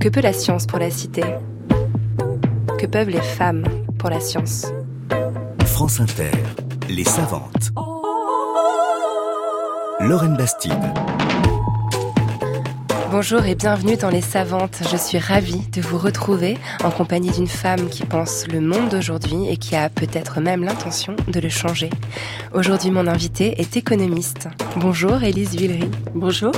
Que peut la science pour la cité? Que peuvent les femmes pour la science? France Inter, les savantes. Lorraine Bastide. Bonjour et bienvenue dans Les Savantes. Je suis ravie de vous retrouver en compagnie d'une femme qui pense le monde d'aujourd'hui et qui a peut-être même l'intention de le changer. Aujourd'hui, mon invité est économiste. Bonjour, Élise Villery. Bonjour.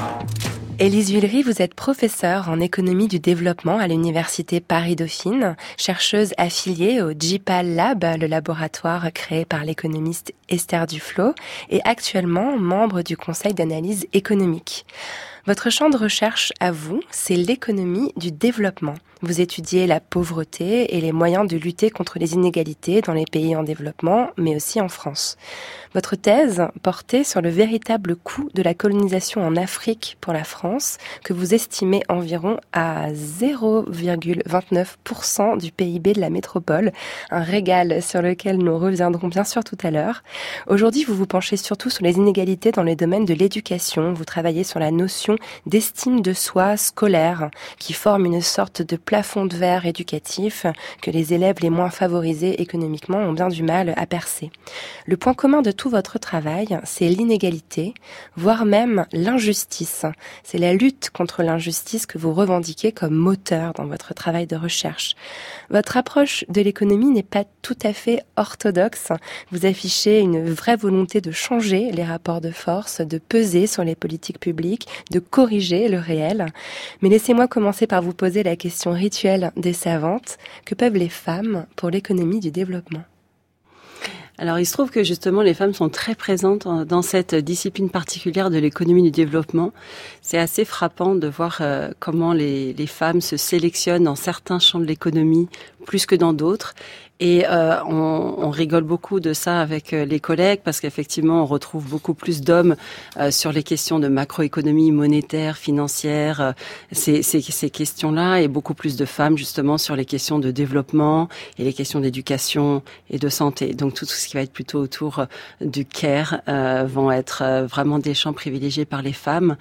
Élise Villery, vous êtes professeure en économie du développement à l'université Paris-Dauphine, chercheuse affiliée au GPAL Lab, le laboratoire créé par l'économiste Esther Duflo, et actuellement membre du conseil d'analyse économique. Votre champ de recherche à vous, c'est l'économie du développement. Vous étudiez la pauvreté et les moyens de lutter contre les inégalités dans les pays en développement, mais aussi en France. Votre thèse portait sur le véritable coût de la colonisation en Afrique pour la France, que vous estimez environ à 0,29% du PIB de la métropole, un régal sur lequel nous reviendrons bien sûr tout à l'heure. Aujourd'hui, vous vous penchez surtout sur les inégalités dans les domaines de l'éducation. Vous travaillez sur la notion d'estime de soi scolaire, qui forme une sorte de plafond de verre éducatif que les élèves les moins favorisés économiquement ont bien du mal à percer. Le point commun de tout votre travail, c'est l'inégalité, voire même l'injustice. C'est la lutte contre l'injustice que vous revendiquez comme moteur dans votre travail de recherche. Votre approche de l'économie n'est pas tout à fait orthodoxe. Vous affichez une vraie volonté de changer les rapports de force, de peser sur les politiques publiques, de corriger le réel. Mais laissez-moi commencer par vous poser la question rituelle des savantes. Que peuvent les femmes pour l'économie du développement alors il se trouve que justement les femmes sont très présentes dans cette discipline particulière de l'économie du développement. C'est assez frappant de voir euh, comment les, femmes se sélectionnent dans certains champs de l'économie plus que dans d'autres et euh, on, on, rigole beaucoup de ça avec euh, les collègues parce qu'effectivement, on retrouve beaucoup plus d'hommes euh, sur les questions de macroéconomie monétaire, financière, euh, ces, ces, ces questions-là, et beaucoup plus de femmes justement sur les questions de développement et les questions d'éducation et de santé. Donc tout ce qui va être plutôt autour du care vont être vraiment des champs privilégiés par les femmes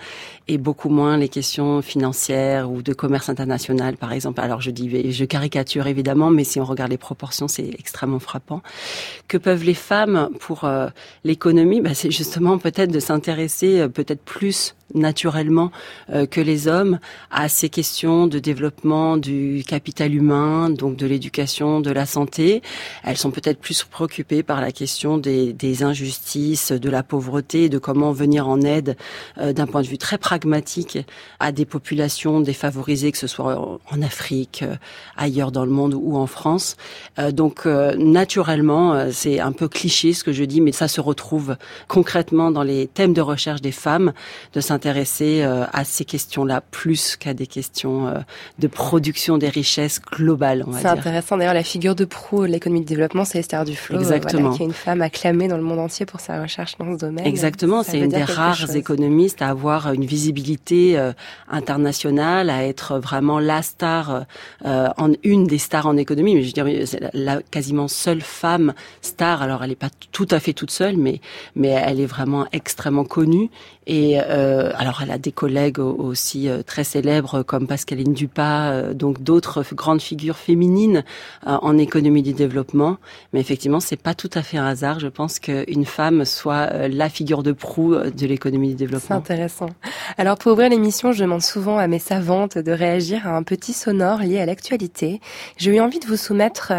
et beaucoup moins les questions financières ou de commerce international, par exemple. Alors je dis, je caricature évidemment, mais si on regarde les proportions c'est extrêmement frappant. Que peuvent les femmes pour euh, l'économie? Bah, C'est justement peut-être de s'intéresser euh, peut-être plus naturellement euh, que les hommes à ces questions de développement du capital humain, donc de l'éducation, de la santé. Elles sont peut-être plus préoccupées par la question des, des, injustices, de la pauvreté, de comment venir en aide euh, d'un point de vue très pragmatique à des populations défavorisées, que ce soit en Afrique, euh, ailleurs dans le monde ou en France. donc naturellement, c'est un peu cliché ce que je dis, mais ça se retrouve concrètement dans les thèmes de recherche des femmes, de s'intéresser s'intéresser euh, à ces questions-là plus qu'à des questions euh, de production des richesses globales. C'est intéressant. D'ailleurs, la figure de proue de l'économie de développement, c'est Esther Duflo, euh, Exactement. qui est une femme acclamée dans le monde entier pour sa recherche dans ce domaine. Exactement. C'est une des rares économistes à avoir une visibilité internationale, à être vraiment la star, en une des stars en économie. Mais je dirais, c'est la, quasiment seule femme star. Alors, elle n'est pas tout à fait toute seule, mais mais elle est vraiment extrêmement connue et euh, alors, elle a des collègues aussi euh, très célèbres comme Pascaline Dupas, euh, donc d'autres grandes figures féminines euh, en économie du développement. Mais effectivement, c'est pas tout à fait un hasard. Je pense qu'une femme soit la figure de proue de l'économie du développement. C'est intéressant. Alors, pour ouvrir l'émission, je demande souvent à mes savantes de réagir à un petit sonore lié à l'actualité. J'ai eu envie de vous soumettre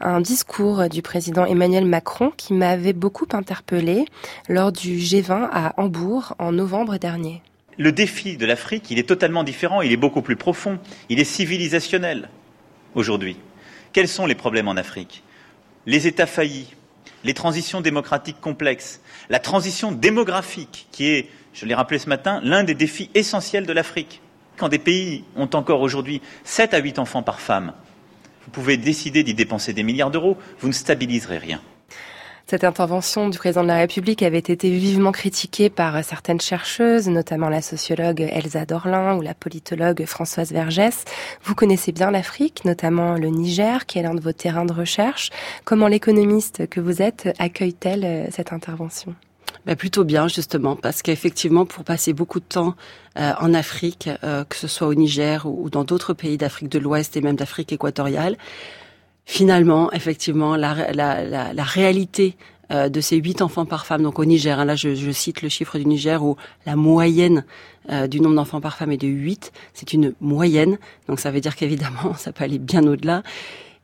un discours du président Emmanuel Macron qui m'avait beaucoup interpellé lors du G20 à Hambourg en novembre dernier. Le défi de l'Afrique, est totalement différent, il est beaucoup plus profond, il est civilisationnel aujourd'hui. Quels sont les problèmes en Afrique? Les États faillis, les transitions démocratiques complexes, la transition démographique, qui est, je l'ai rappelé ce matin, l'un des défis essentiels de l'Afrique. Quand des pays ont encore aujourd'hui 7 à 8 enfants par femme, vous pouvez décider d'y dépenser des milliards d'euros, vous ne stabiliserez rien. Cette intervention du président de la République avait été vivement critiquée par certaines chercheuses, notamment la sociologue Elsa Dorlin ou la politologue Françoise Vergès. Vous connaissez bien l'Afrique, notamment le Niger, qui est l'un de vos terrains de recherche. Comment l'économiste que vous êtes accueille-t-elle euh, cette intervention? Bah, Plutôt bien, justement, parce qu'effectivement, pour passer beaucoup de temps euh, en Afrique, euh, que ce soit au Niger ou, dans d'autres pays d'Afrique de l'Ouest et même d'Afrique équatoriale, finalement, effectivement, la, la, la, la réalité euh, de ces huit enfants par femme, donc au Niger, hein, là je, je, cite le chiffre du Niger où la moyenne du nombre d'enfants par femme est de 8, c'est une moyenne, donc ça veut dire qu'évidemment ça peut aller bien au-delà,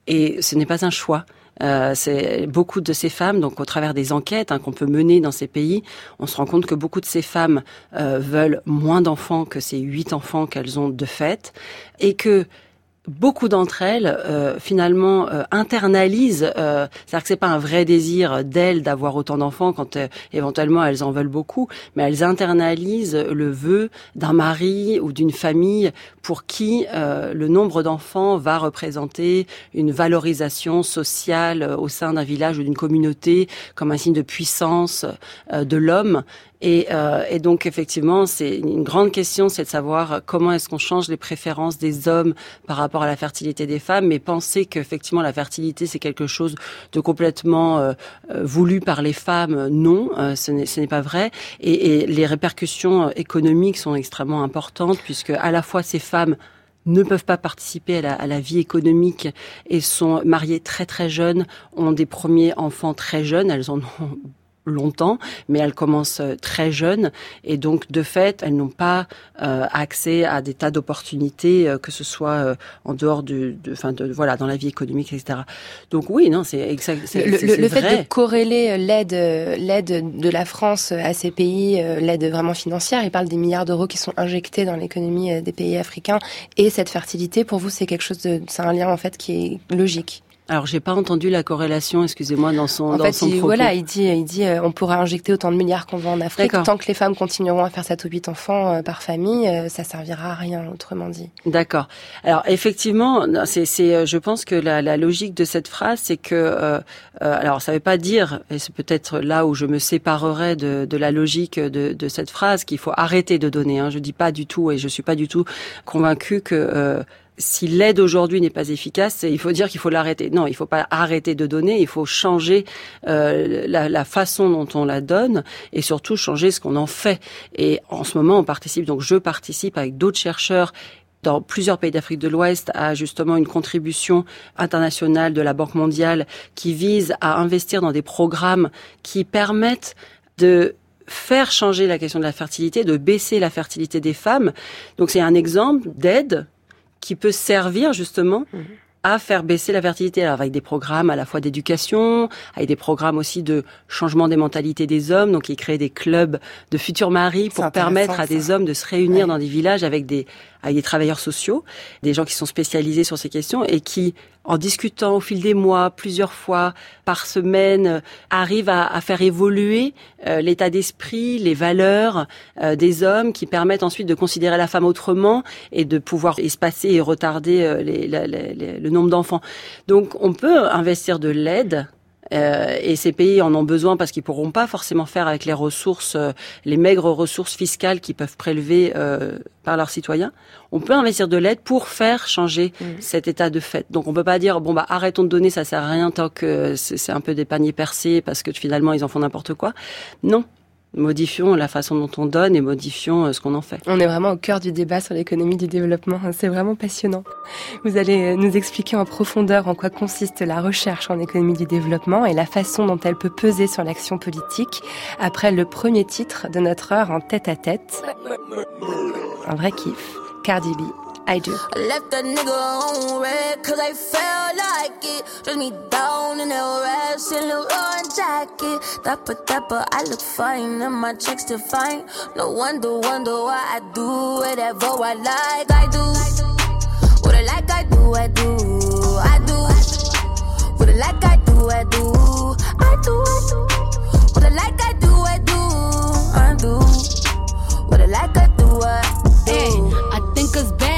et ce n'est pas un choix. Euh, c'est beaucoup de ces femmes, donc au travers des enquêtes hein, qu'on peut mener dans ces pays, on se rend compte que beaucoup de ces femmes euh, veulent moins d'enfants que ces huit enfants qu'elles ont de fait, et que beaucoup d'entre elles euh, finalement euh, internalisent euh, c'est-à-dire que c'est pas un vrai désir d'elles d'avoir autant d'enfants quand euh, éventuellement elles en veulent beaucoup mais elles internalisent le vœu d'un mari ou d'une famille pour qui le nombre d'enfants va représenter une valorisation sociale au sein d'un village ou d'une communauté comme un signe de puissance de l'homme. Et, euh, et, donc effectivement, c'est une grande question, c'est de savoir comment est-ce qu'on change les préférences des hommes par rapport à la fertilité des femmes, mais penser qu'effectivement la fertilité c'est quelque chose de complètement euh, euh voulu par les femmes, non, euh, ce n'est pas vrai. Et, les répercussions économiques sont extrêmement importantes puisque à la fois ces femmes ne peuvent pas participer à la, à la, vie économique et sont mariées très très jeunes, ont des premiers enfants très jeunes, elles en ont longtemps, mais elles commencent euh, très jeunes et donc de fait, elles n'ont pas euh, accès à des tas d'opportunités, euh, que ce soit euh, en dehors de, de, enfin de, voilà, dans la vie économique, etc. Donc oui, non, c'est exact. Le, le, le fait de corréler l'aide, l'aide de la France à ces pays, l'aide vraiment financière, il parle des milliards d'euros qui sont injectés dans l'économie des pays africains et cette fertilité, pour vous, c'est quelque chose de, c'est un lien en fait qui est logique? Alors, j'ai pas entendu la corrélation, excusez-moi, dans son, en dans fait, son il, propos. Voilà, il dit, il dit, euh, on pourra injecter autant de milliards qu'on veut en Afrique, tant que les femmes continueront à faire 7 ou 8 enfants euh, par famille, euh, ça servira à rien, autrement dit. D'accord. Alors, effectivement, c'est, c'est, je pense que la, la, logique de cette phrase, c'est que, euh, alors, ça veut pas dire, et c'est peut-être là où je me séparerai de, de la logique de, de, cette phrase, qu'il faut arrêter de donner. Hein. Je dis pas du tout, et je suis pas du tout convaincue que si l'aide aujourd'hui n'est pas efficace, il faut dire qu'il faut l'arrêter. Non, il ne faut pas arrêter de donner, il faut changer euh, la, la, façon dont on la donne et surtout changer ce qu'on en fait. Et en ce moment, on participe, donc je participe avec d'autres chercheurs dans plusieurs pays d'Afrique de l'Ouest à justement une contribution internationale de la Banque mondiale qui vise à investir dans des programmes qui permettent de faire changer la question de la fertilité, de baisser la fertilité des femmes. Donc c'est un exemple d'aide qui peut servir justement mhm. à faire baisser la fertilité. Alors avec des programmes à la fois d'éducation, avec des programmes aussi de changement des mentalités des hommes, donc ils créent des clubs de futurs maris pour permettre à des hommes de se réunir dans des villages avec des avec des travailleurs sociaux, des gens qui sont spécialisés sur ces questions et qui, en discutant au fil des mois, plusieurs fois par semaine, euh, arrivent à, à faire évoluer euh, l'état d'esprit, les valeurs euh, des hommes, qui permettent ensuite de considérer la femme autrement et de pouvoir espacer et retarder euh, les, le nombre d'enfants. Donc, on peut investir de l'aide euh, et ces pays en ont besoin parce qu'ils pourront pas forcément faire avec les ressources, euh, les maigres ressources fiscales qu'ils peuvent prélever euh, par leurs citoyens. On peut investir de l'aide pour faire changer mmh. cet état de fait. Donc on peut pas dire bon bah arrêtons de donner, ça sert à rien tant que c'est un peu des paniers percés parce que finalement ils en font n'importe quoi. Non, modifions la façon dont on donne et modifions euh, ce qu'on en fait. On est vraiment au cœur du débat sur l'économie du développement. C'est vraiment passionnant. Vous allez euh, nous expliquer en profondeur en quoi consiste la recherche en économie du développement et la façon dont elle peut peser sur l'action politique après le premier titre de notre heure en tête à tête. Un vrai kiff. Cardi B I do. I left a nigga on red cause I felt like it. Just me down in the rest in the run jacket. Dapper, dapper, I look fine and my checks still fine. No wonder, wonder why I do whatever I like. I do. What I like, I do, I do. I do. What I like, I do, I do. I do, I do. What I like, I do, I do. I do. What I like, I do, I do. Hey, I think us bad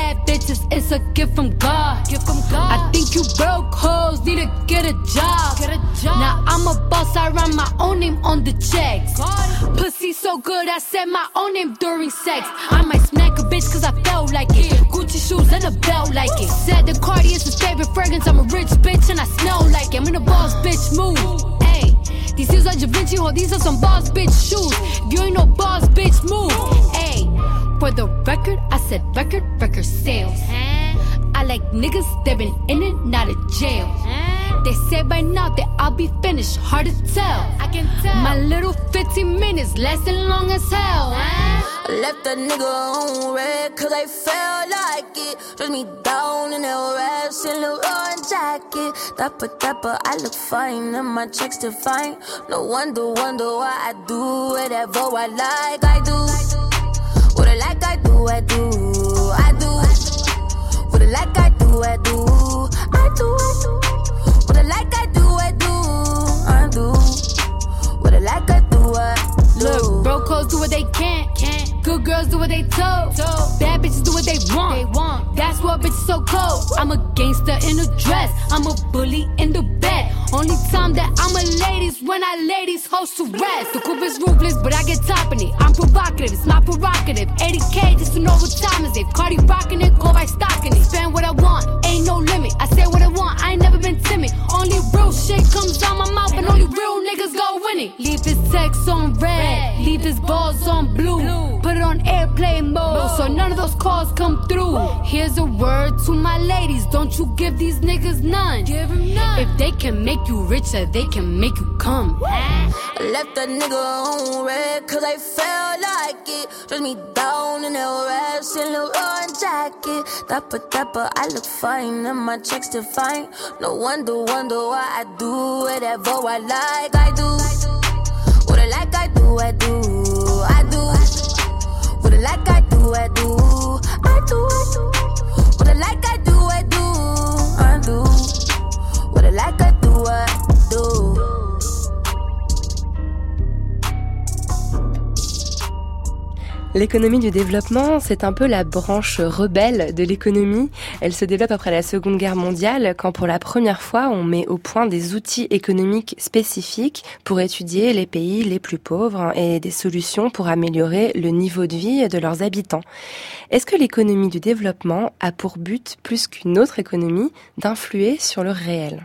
bitches, it's a gift from God. Gift from God. I think you broke hoes, need to get a job. Get a job. Now I'm a boss, I run my own name on the checks. God. Pussy so good, I said my own name during sex. I might smack a bitch cause I felt like it. Gucci shoes and a belt like it. Said the Cardi is his favorite fragrance, I'm a rich bitch and I smell like it. I'm in a boss bitch move. These heels are Da Vinci, hold these are some boss bitch shoes. If you ain't no boss bitch, move. Hey, for the record, I said record, record sales. I like niggas that been in and out of jail. They say by now that I'll be finished, hard to tell. I can tell. My little 15 minutes lasting long as hell. I left a nigga on red cause I felt like it. Dress me down in that rash and Leroy jacket. Dapper, dapper, I look fine and my checks define. No wonder, wonder why I do whatever I like. I do. What I like, I do, I do. I do. What I like, I do, I do. I do, do. What I like, I do, I do. I do. What I like, I do, I do. Look, bro codes do what they can. can. Good girls do what they told. Bad bitches do what they want. They want. That's why bitches so cold. I'm a gangster in a dress. I'm a bully in the bed. Only time that I'm a ladies when I ladies host to rest. The coupe is ruthless, but I get top in it. I'm provocative, it's not provocative. 80k just to know what time is it. Cardi rocking it, go by stocking it. Spend what I want, ain't no limit. I say what I want, I ain't never been timid. Only real shit comes out my mouth, and only real niggas go winning. Leave his text on red, leave his balls on blue. Put it on airplane mode, so none of those calls come through. Here's a word to my ladies, don't you give these niggas none. Give them none. If they can make you richer, they can make you come. I left a nigga on red cause I felt like it. Dress me down in that and Leroy jacket. Dapper, dapper, I look fine and my checks define. No wonder, wonder why I do whatever I like. I do. What I like, I do, I do. I do. What I like, I do, I do. I do, I do. What I like, I do, I do. I do. L'économie du développement, c'est un peu la branche rebelle de l'économie. Elle se développe après la Seconde Guerre mondiale, quand pour la première fois on met au point des outils économiques spécifiques pour étudier les pays les plus pauvres et des solutions pour améliorer le niveau de vie de leurs habitants. Est-ce que l'économie du développement a pour but, plus qu'une autre économie, d'influer sur le réel?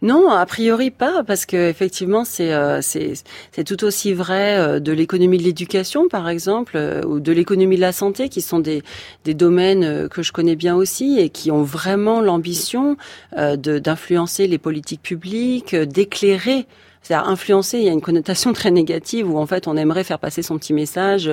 Non, a priori pas, parce que effectivement c'est euh, c'est tout aussi vrai euh, de l'économie de l'éducation par exemple euh, ou de l'économie de la santé, qui sont des domaines euh, que je connais bien aussi et qui ont vraiment l'ambition euh, d'influencer les politiques publiques, d'éclairer c'est-à-dire influencer, il y a une connotation très négative où en fait on aimerait faire passer son petit message,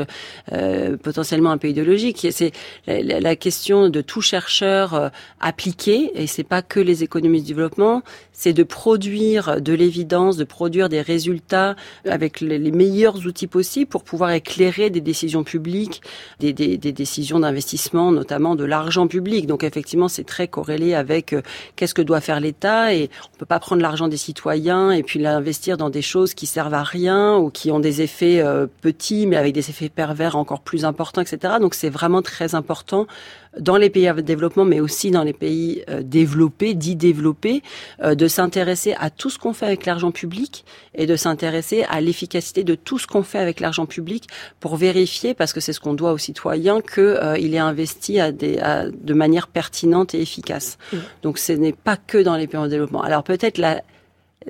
euh, potentiellement un peu idéologique. C'est la, la- la question de tout chercheur euh, appliqué, et c'est pas que les économistes du développement, c'est de produire de l'évidence, de produire des résultats avec les, meilleurs outils possibles pour pouvoir éclairer des décisions publiques, des, des- des décisions d'investissement, notamment de l'argent public. Donc effectivement, c'est très corrélé avec euh, qu'est-ce que doit faire l'État et on peut pas prendre l'argent des citoyens et puis l'investir dans des choses qui servent à rien ou qui ont des effets euh, petits mais avec des effets pervers encore plus importants, etc. Donc c'est vraiment très important dans les pays en développement, mais aussi dans les pays euh, développés, dits développés, euh, de s'intéresser à tout ce qu'on fait avec l'argent public et de s'intéresser à l'efficacité de tout ce qu'on fait avec l'argent public pour vérifier, parce que c'est ce qu'on doit aux citoyens, que euh, il est investi à des, à- de manière pertinente et efficace. Donc ce n'est pas que dans les pays en développement. Alors peut-être la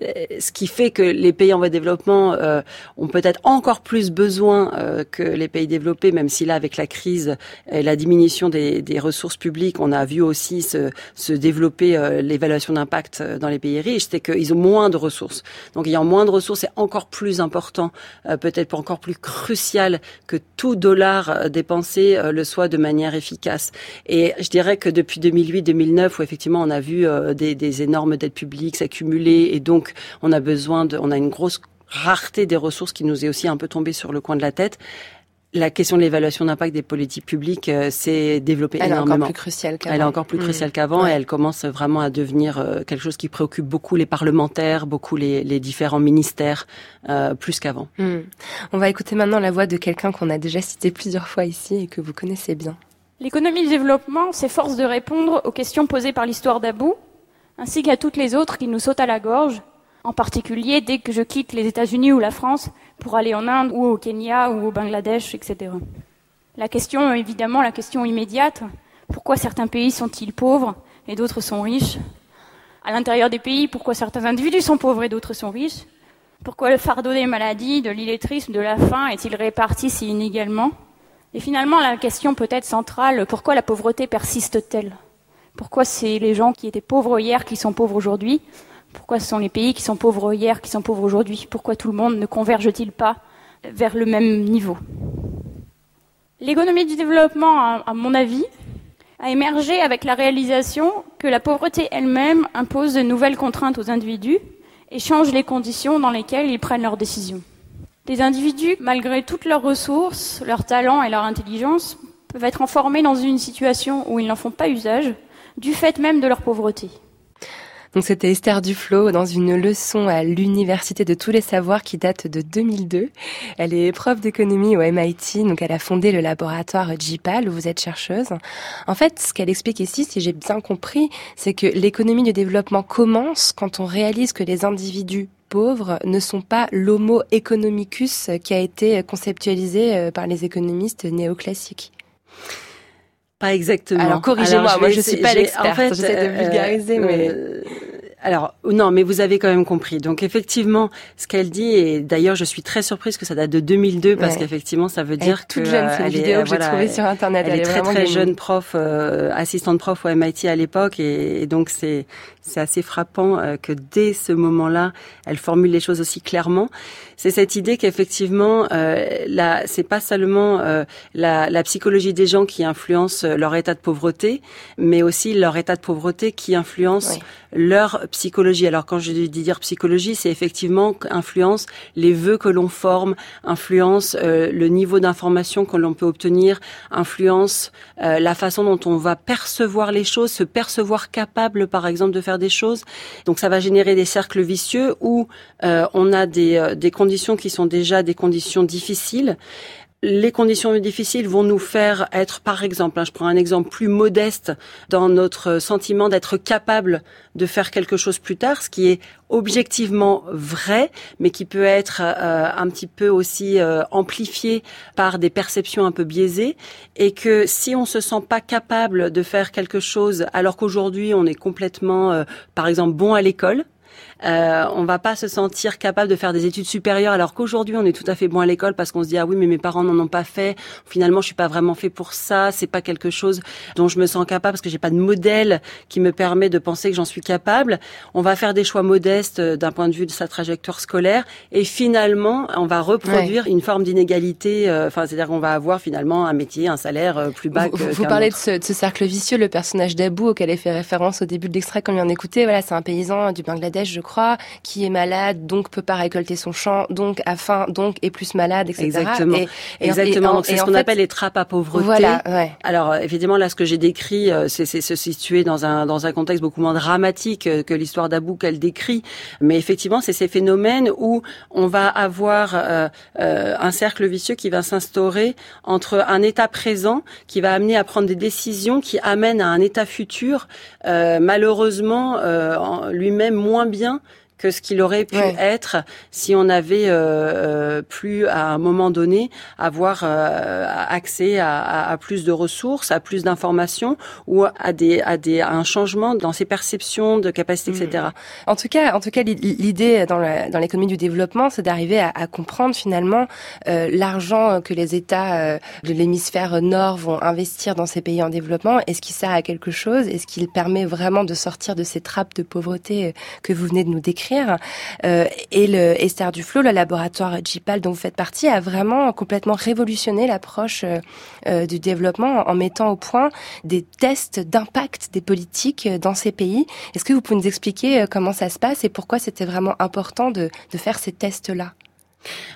ce qui fait que les pays en voie de développement euh, ont peut-être encore plus besoin euh, que les pays développés, même si là, avec la crise et la diminution des, des ressources publiques, on a vu aussi se, se développer euh, l'évaluation d'impact euh, dans les pays riches, c'est qu'ils ont moins de ressources. Donc, ayant moins de ressources, c'est encore plus important, euh, peut-être encore plus crucial que tout dollar euh, dépensé euh, le soit de manière efficace. Et je dirais que depuis 2008-2009, où effectivement on a vu euh, des, des énormes dettes publiques s'accumuler, et donc on a besoin de, on a une grosse rareté des ressources qui nous est aussi un peu tombée sur le coin de la tête. La question de l'évaluation d'impact des politiques publiques euh, s'est développée Elle est énormément. encore plus cruciale qu'avant. Elle est encore plus Mm. cruciale qu'avant Ouais. et elle commence vraiment à devenir euh, quelque chose qui préoccupe beaucoup les parlementaires, beaucoup les, les différents ministères, euh, plus qu'avant. Hmm. On va écouter maintenant la voix de quelqu'un qu'on a déjà cité plusieurs fois ici et que vous connaissez bien. L'économie du développement s'efforce de répondre aux questions posées par l'histoire d'Abou, ainsi qu'à toutes les autres qui nous sautent à la gorge, en particulier dès que je quitte les États-Unis ou la France pour aller en Inde ou au Kenya ou au Bangladesh, etc. La question, évidemment, la question immédiate, pourquoi certains pays sont-ils pauvres et d'autres sont riches? À l'intérieur des pays, pourquoi certains individus sont pauvres et d'autres sont riches? Pourquoi le fardeau des maladies, de l'illettrisme, de la faim est-il réparti si inégalement? Et finalement, la question peut-être centrale, pourquoi la pauvreté persiste-t-elle? Pourquoi c'est les gens qui étaient pauvres hier qui sont pauvres aujourd'hui? Pourquoi ce sont les pays qui sont pauvres hier qui sont pauvres aujourd'hui? Pourquoi tout le monde ne converge-t-il pas vers le même niveau? L'économie du développement, à mon avis, a émergé avec la réalisation que la pauvreté elle-même impose de nouvelles contraintes aux individus et change les conditions dans lesquelles ils prennent leurs décisions. Les individus, malgré toutes leurs ressources, leurs talents et leur intelligence, peuvent être enfermés dans une situation où ils n'en font pas usage, du fait même de leur pauvreté. Donc c'était Esther Duflo dans une leçon à l'Université de tous les savoirs qui date de 2002. Elle est prof d'économie au MIT, donc elle a fondé le laboratoire JPAL où vous êtes chercheuse. En fait, ce qu'elle explique ici, si j'ai bien compris, c'est que l'économie du développement commence quand on réalise que les individus pauvres ne sont pas l'homo economicus qui a été conceptualisé euh, par les économistes néoclassiques. Pas exactement. Alors corrigez-moi, moi je suis pas l'experte, en fait, j'essaie de euh, vulgariser, mais... Euh, alors non, mais vous avez quand même compris. Donc effectivement, ce qu'elle dit, et d'ailleurs je suis très surprise que ça date de 2002 parce qu'effectivement ça veut dire que toute jeune, c'est une vidéo que j'ai trouvée sur internet. Elle, est très très jeune prof, euh, assistante prof au MIT à l'époque, et, donc c'est c'est assez frappant euh, que dès ce moment-là, elle formule les choses aussi clairement. C'est cette idée qu'effectivement, euh, là, c'est pas seulement euh, la, la, psychologie des gens qui influence leur état de pauvreté, mais aussi leur état de pauvreté qui influence leur psychologie. Alors quand je dis dire psychologie, c'est effectivement influence les vœux que l'on forme, influence euh, le niveau d'information que l'on peut obtenir, influence euh, la façon dont on va percevoir les choses, se percevoir capable par exemple de faire des choses. Donc ça va générer des cercles vicieux où euh, on a des, des conditions qui sont déjà des conditions difficiles les conditions difficiles vont nous faire être, par exemple, hein, je prends un exemple plus modeste dans notre sentiment d'être capable de faire quelque chose plus tard, ce qui est objectivement vrai, mais qui peut être euh, un petit peu aussi euh, amplifié par des perceptions un peu biaisées, et que si on se sent pas capable de faire quelque chose, alors qu'aujourd'hui on est complètement, euh, par exemple, bon à l'école, euh, on va pas se sentir capable de faire des études supérieures alors qu'aujourd'hui on est tout à fait bon à l'école parce qu'on se dit ah oui mais mes parents n'en ont pas fait. Finalement je suis pas vraiment fait pour ça. C'est pas quelque chose dont je me sens capable parce que j'ai pas de modèle qui me permet de penser que j'en suis capable. On va faire des choix modestes euh, d'un point de vue de sa trajectoire scolaire et finalement on va reproduire une forme d'inégalité. Euh, enfin c'est-à-dire qu'on va avoir finalement un métier, un salaire euh, plus bas. Vous, vous parlez de ce, de ce, cercle vicieux, le personnage d'Abou auquel elle fait référence au début de l'extrait qu'on vient d'écouter. Voilà, c'est un paysan du Bangladesh, je crois, qui est malade, donc peut pas récolter son champ, donc a faim, donc est plus malade, etc. Exactement. Et, Exactement. c'est ce qu'on appelle les trappes à pauvreté. Voilà. Ouais. Alors évidemment là, ce que j'ai décrit, euh, c'est se situer dans un dans un contexte beaucoup moins dramatique euh, que l'histoire d'Abou qu'elle décrit, mais effectivement, c'est ces phénomènes où on va avoir euh, euh, un cercle vicieux qui va s'instaurer entre un état présent qui va amener à prendre des décisions qui amènent à un état futur, euh, malheureusement lui-même moins bien que ce qu'il aurait pu être si on avait euh, euh, plus à un moment donné avoir euh, accès à, à, plus de ressources, à plus d'informations ou à des à des à un changement dans ses perceptions de capacités, etc. Mmh. En tout cas, en tout cas, l'idée dans dans l'économie du développement, c'est d'arriver à, à, comprendre finalement euh, l'argent que les États de l'hémisphère nord vont investir dans ces pays en développement. Est-ce qu'il sert à quelque chose? Est-ce qu'il permet vraiment de sortir de ces trappes de pauvreté que vous venez de nous décrire? Euh, et le Esther Duflo, le laboratoire JPAL dont vous faites partie, a vraiment complètement révolutionné l'approche euh, euh, du développement en mettant au point des tests d'impact des politiques dans ces pays. Est-ce que vous pouvez nous expliquer comment ça se passe et pourquoi c'était vraiment important de, de faire ces tests-là?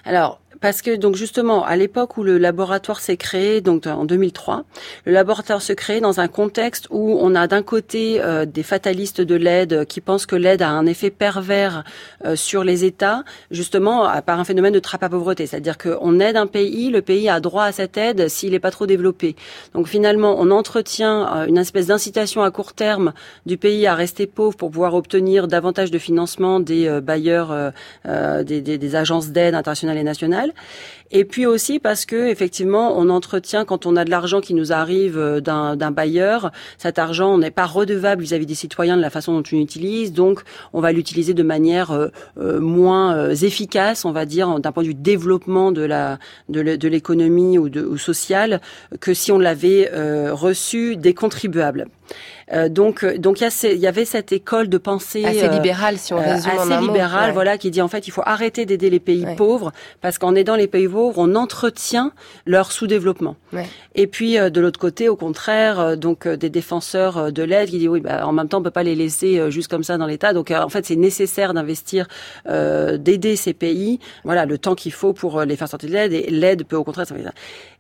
Alors, parce que donc justement à l'époque où le laboratoire s'est créé, donc en 2003, le laboratoire se crée dans un contexte où on a d'un côté euh, des fatalistes de l'aide qui pensent que l'aide a un effet pervers euh, sur les États, justement par un phénomène de trappe à pauvreté, c'est-à-dire qu'on aide un pays, le pays a droit à cette aide s'il n'est pas trop développé. Donc finalement, on entretient euh, une espèce d'incitation à court terme du pays à rester pauvre pour pouvoir obtenir davantage de financement des bailleurs, des, des, des agences d'aide internationales et nationales Et puis aussi parce que effectivement, on entretient quand on a de l'argent qui nous arrive euh, d'un bailleur, cet argent n'est pas redevable vis-à-vis des citoyens de la façon dont on l'utilise, donc on va l'utiliser de manière euh, euh, moins efficace, on va dire, d'un point de vue développement de la de l'économie ou sociale, que si on l'avait reçu des contribuables. Euh, donc, euh, donc il y, avait cette école de pensée assez euh, libérale, si on résume assez libérale, voilà, qui dit en fait il faut arrêter d'aider les pays pauvres parce qu'en aidant les pays pauvres, on entretient leur sous-développement. Et puis de l'autre côté, au contraire, donc des défenseurs de l'aide qui disent oui, bah, en même temps on peut pas les laisser juste comme ça dans l'État. Donc en fait c'est nécessaire d'investir, d'aider ces pays, voilà, le temps qu'il faut pour les faire sortir de l'aide et l'aide peut au contraire.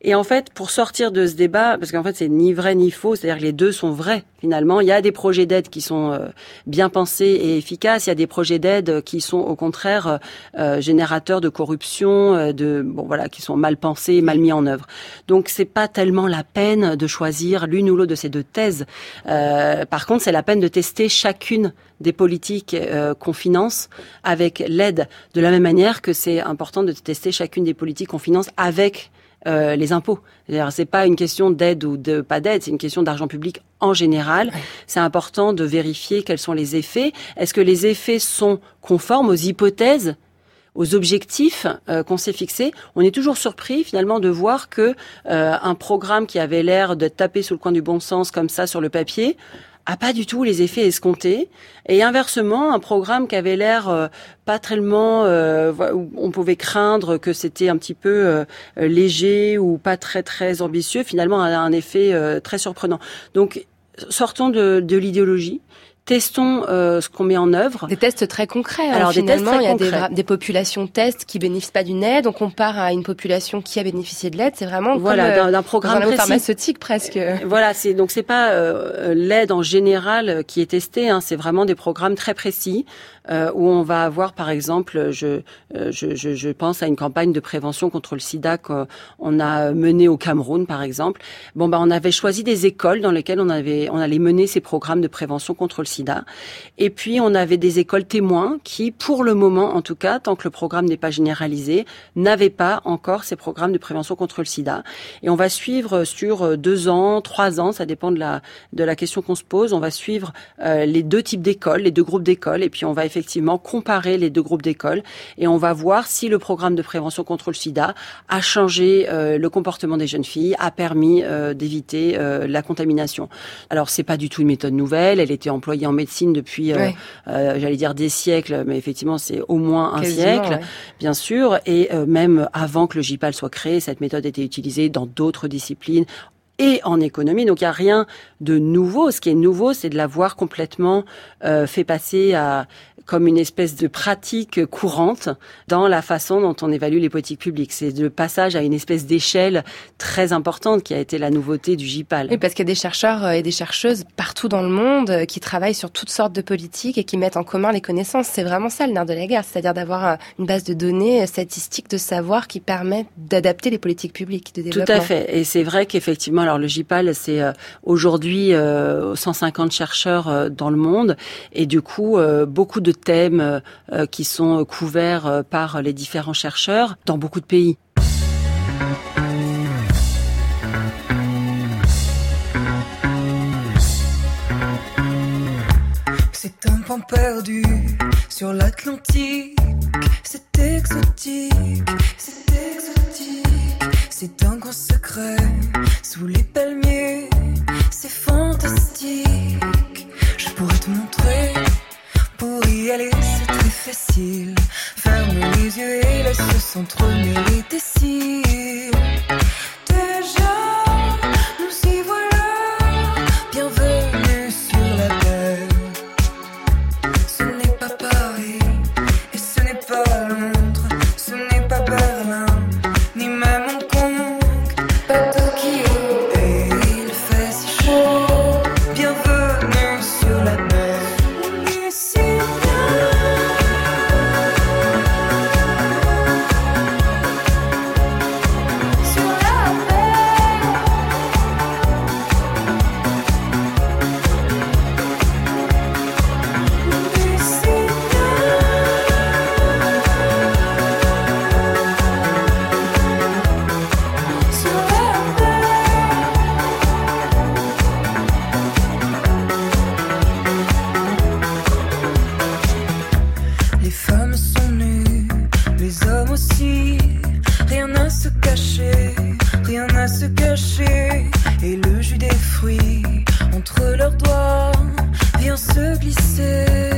Et en fait pour sortir de ce débat, parce qu'en fait c'est ni vrai ni faux, c'est-à-dire que les deux sont vrais finalement. Il y a des projets d'aide qui sont euh, bien pensés et efficaces. Il y a des projets d'aide qui sont au contraire euh, euh, générateurs de corruption, de bon voilà, qui sont mal pensés, mal mis en œuvre. Donc c'est pas tellement la peine de choisir l'une ou l'autre de ces deux thèses. par contre, c'est la peine de tester chacune des politiques qu'on finance avec l'aide, de la même manière que c'est important de tester chacune des politiques qu'on finance avec euh, les impôts. C'est pas une question d'aide ou de pas d'aide, c'est une question d'argent public en général. C'est important de vérifier quels sont les effets. Est-ce que les effets sont conformes aux hypothèses aux objectifs euh, qu'on s'est fixés, on est toujours surpris finalement de voir que euh, un programme qui avait l'air de taper sous le coin du bon sens comme ça sur le papier a pas du tout les effets escomptés. Et inversement, un programme qui avait l'air euh, pas tellement, euh, on pouvait craindre que c'était un petit peu euh, léger ou pas très très ambitieux, finalement a un effet très surprenant. Donc sortons de, de l'idéologie testons euh, ce qu'on met en œuvre. Des tests très concrets. Hein, Alors finalement, il y a des, des, populations tests qui bénéficient pas d'une aide, on compare à une population qui a bénéficié de l'aide. C'est vraiment voilà euh, d'un programme dans pharmaceutique presque. Voilà, c'est donc c'est pas euh, l'aide en général qui est testée, hein, c'est vraiment des programmes très précis euh, où on va avoir, par exemple, je, euh, je, je, je, pense à une campagne de prévention contre le sida qu'on a menée au Cameroun, par exemple. Bon, bah, on avait choisi des écoles dans lesquelles on avait, on allait mener ces programmes de prévention contre le sida. Et puis, on avait des écoles témoins qui, pour le moment, en tout cas, tant que le programme n'est pas généralisé, n'avaient pas encore ces programmes de prévention contre le sida. Et on va suivre sur deux ans, trois ans, ça dépend de la, de la question qu'on se pose, on va suivre euh, les deux types d'écoles, les deux groupes d'écoles, et puis on va effectivement comparer les deux groupes d'écoles et on va voir si le programme de prévention contre le sida a changé euh, le comportement des jeunes filles, a permis euh, d'éviter euh, la contamination. Alors c'est pas du tout une méthode nouvelle, elle était employée en médecine depuis, j'allais dire des siècles, mais effectivement c'est au moins un siècle, bien sûr, et même avant que le GIPAL soit créé, cette méthode était utilisée dans d'autres disciplines et en économie. Donc il n'y a rien de nouveau. Ce qui est nouveau, c'est de l'avoir complètement euh, fait passer à comme une espèce de pratique courante dans la façon dont on évalue les politiques publiques. C'est le passage à une espèce d'échelle très importante qui a été la nouveauté du GIPAL. Oui, parce qu'il y a des chercheurs et des chercheuses partout dans le monde qui travaillent sur toutes sortes de politiques et qui mettent en commun les connaissances. C'est vraiment ça le nerf de la guerre, c'est-à-dire d'avoir une base de données statistiques de savoir qui permettent d'adapter les politiques publiques de développement. Tout à fait. Et c'est vrai qu'effectivement, alors le GIPAL, c'est euh, aujourd'hui 150 euh, chercheurs euh, dans le monde et du coup beaucoup de thèmes qui sont couverts par les différents chercheurs dans beaucoup de pays. C'est un pan perdu sur l'Atlantique. C'est exotique, c'est exotique. C'est un grand secret sous les palmiers. C'est fantastique. Je pourrais te montrer. Aller, c'est très facile. Ferme les yeux et laisse s'entremêler les cils. rien à se cacher. Et le jus des fruits entre leurs doigts vient se glisser.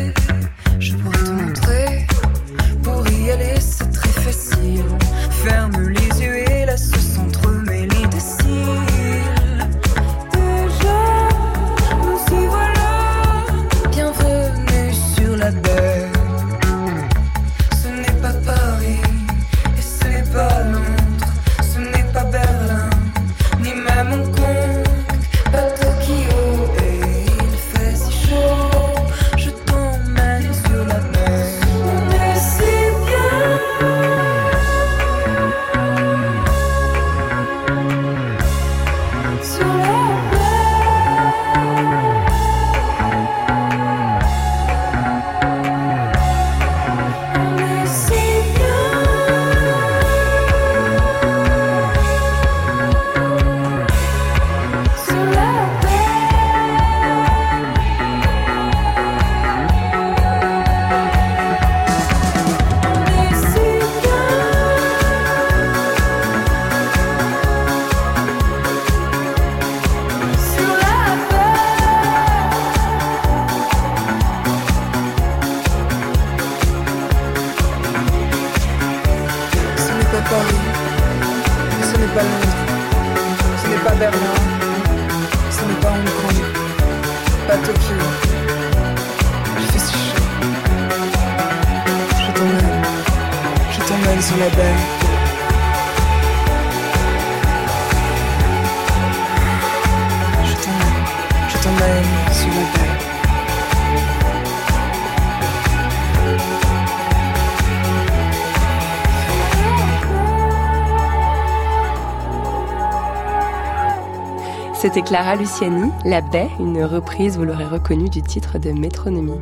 C'était Clara Luciani, La Baie, une reprise, vous l'aurez reconnu, du titre de Métronomie.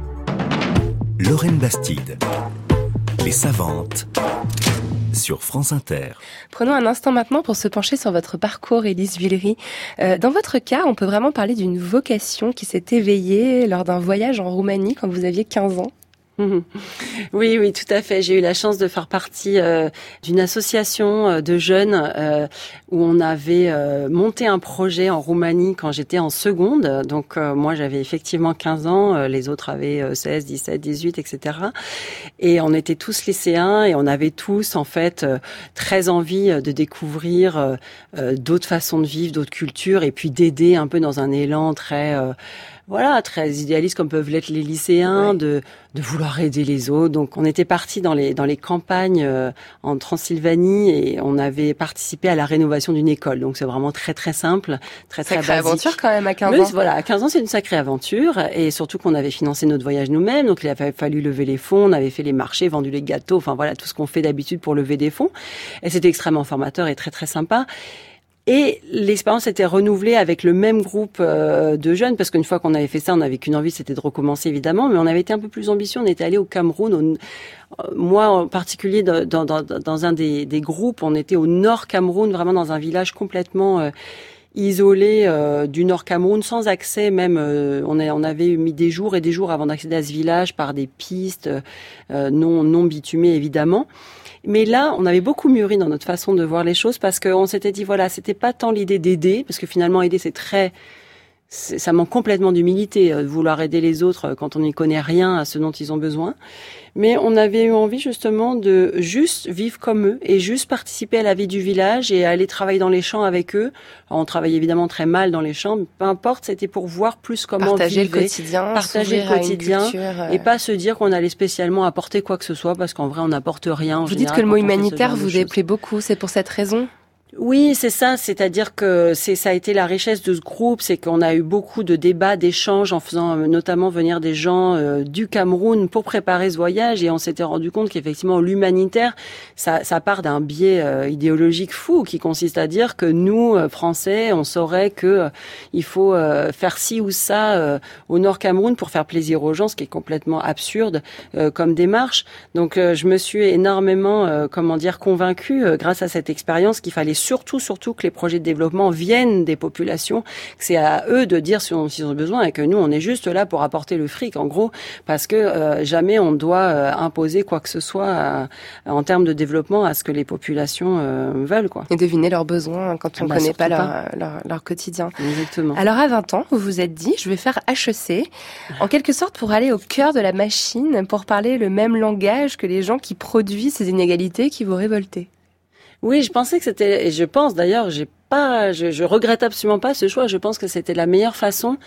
Lorraine Bastide. Les savantes. Sur France Inter. Prenons un instant maintenant pour se pencher sur votre parcours, Élise Villery. Euh, dans votre cas, on peut vraiment parler d'une vocation qui s'est éveillée lors d'un voyage en Roumanie quand vous aviez 15 ans. Oui, oui, tout à fait. J'ai eu la chance de faire partie euh, d'une association euh, de jeunes euh, où on avait euh, monté un projet en Roumanie quand j'étais en seconde. Donc euh, moi, j'avais effectivement 15 ans, euh, les autres avaient euh, 16, 17, 18, etc. Et on était tous lycéens et on avait tous en fait très envie de découvrir d'autres façons de vivre, d'autres cultures et puis d'aider un peu dans un élan très voilà, très idéaliste comme peuvent l'être les lycéens, Ouais. de, de vouloir aider les autres. Donc, on était parti dans les dans les campagnes euh, en Transylvanie et on avait participé à la rénovation d'une école. Donc, c'est vraiment très très simple, très très Sacrée basique. aventure quand même à 15 Mais ans. voilà, à 15 ans, c'est une sacrée aventure et surtout qu'on avait financé notre voyage nous-mêmes, donc il avait fallu lever les fonds, on avait fait les marchés, vendu les gâteaux, enfin voilà tout ce qu'on fait d'habitude pour lever des fonds. Et c'était extrêmement formateur et très très sympa. Et l'expérience était renouvelée avec le même groupe euh, de jeunes, parce qu'une fois qu'on avait fait ça, on n'avait qu'une envie, c'était de recommencer évidemment, mais on avait été un peu plus ambitieux, on était allé au Cameroun, euh, moi en particulier dans, dans, dans, un des, groupes, on était au nord Cameroun, vraiment dans un village complètement euh, isolé euh, du nord Cameroun, sans accès même. euh, on, a- on avait mis des jours et des jours avant d'accéder à ce village par des pistes non, non bitumées évidemment. Mais là, on avait beaucoup mûri dans notre façon de voir les choses parce qu'on s'était dit voilà, c'était pas tant l'idée d'aider parce que finalement aider c'est très ça manque complètement d'humilité euh, de vouloir aider les autres euh, quand on n'y connaît rien à ce dont ils ont besoin. Mais on avait eu envie justement de juste vivre comme eux et juste participer à la vie du village et aller travailler dans les champs avec eux. Alors, on travaillait évidemment très mal dans les champs, mais peu importe, c'était pour voir plus comment Partager le vivaient quotidien, partager le quotidien culture, euh, et pas se dire qu'on allait spécialement apporter quoi que ce soit parce qu'en vrai on n'apporte rien. en Vous dites que le mot humanitaire vous déplaît beaucoup, c'est pour cette raison? Oui, c'est ça. C'est-à-dire que c'est ça a été la richesse de ce groupe, c'est qu'on a eu beaucoup de débats, d'échanges, en faisant euh, notamment venir des gens euh, du Cameroun pour préparer ce voyage, et on s'était rendu compte qu'effectivement l'humanitaire, ça, ça part d'un biais euh, idéologique fou qui consiste à dire que nous Français, on saurait que il faut faire ci ou ça au Nord Cameroun pour faire plaisir aux gens, ce qui est complètement absurde comme démarche. Donc je me suis énormément, comment dire, convaincue grâce à cette expérience qu'il fallait surtout, surtout que les projets de développement viennent des populations, que c'est à eux de dire si on, ont besoin et que nous, on est juste là pour apporter le fric, en gros, parce que euh, jamais on doit euh, imposer quoi que ce soit en termes de développement à ce que les populations veulent, quoi. Et deviner leurs besoins quand on ne bah, connaît pas, surtout Leur, leur, leur quotidien. Exactement. Alors à 20 ans, vous vous êtes dit, je vais faire HEC, en quelque sorte pour aller au cœur de la machine, pour parler le même langage que les gens qui produisent ces inégalités qui vous révoltaient. Oui, je pensais que c'était, et je pense d'ailleurs, j'ai pas, je, je regrette absolument pas ce choix. Je pense que c'était la meilleure façon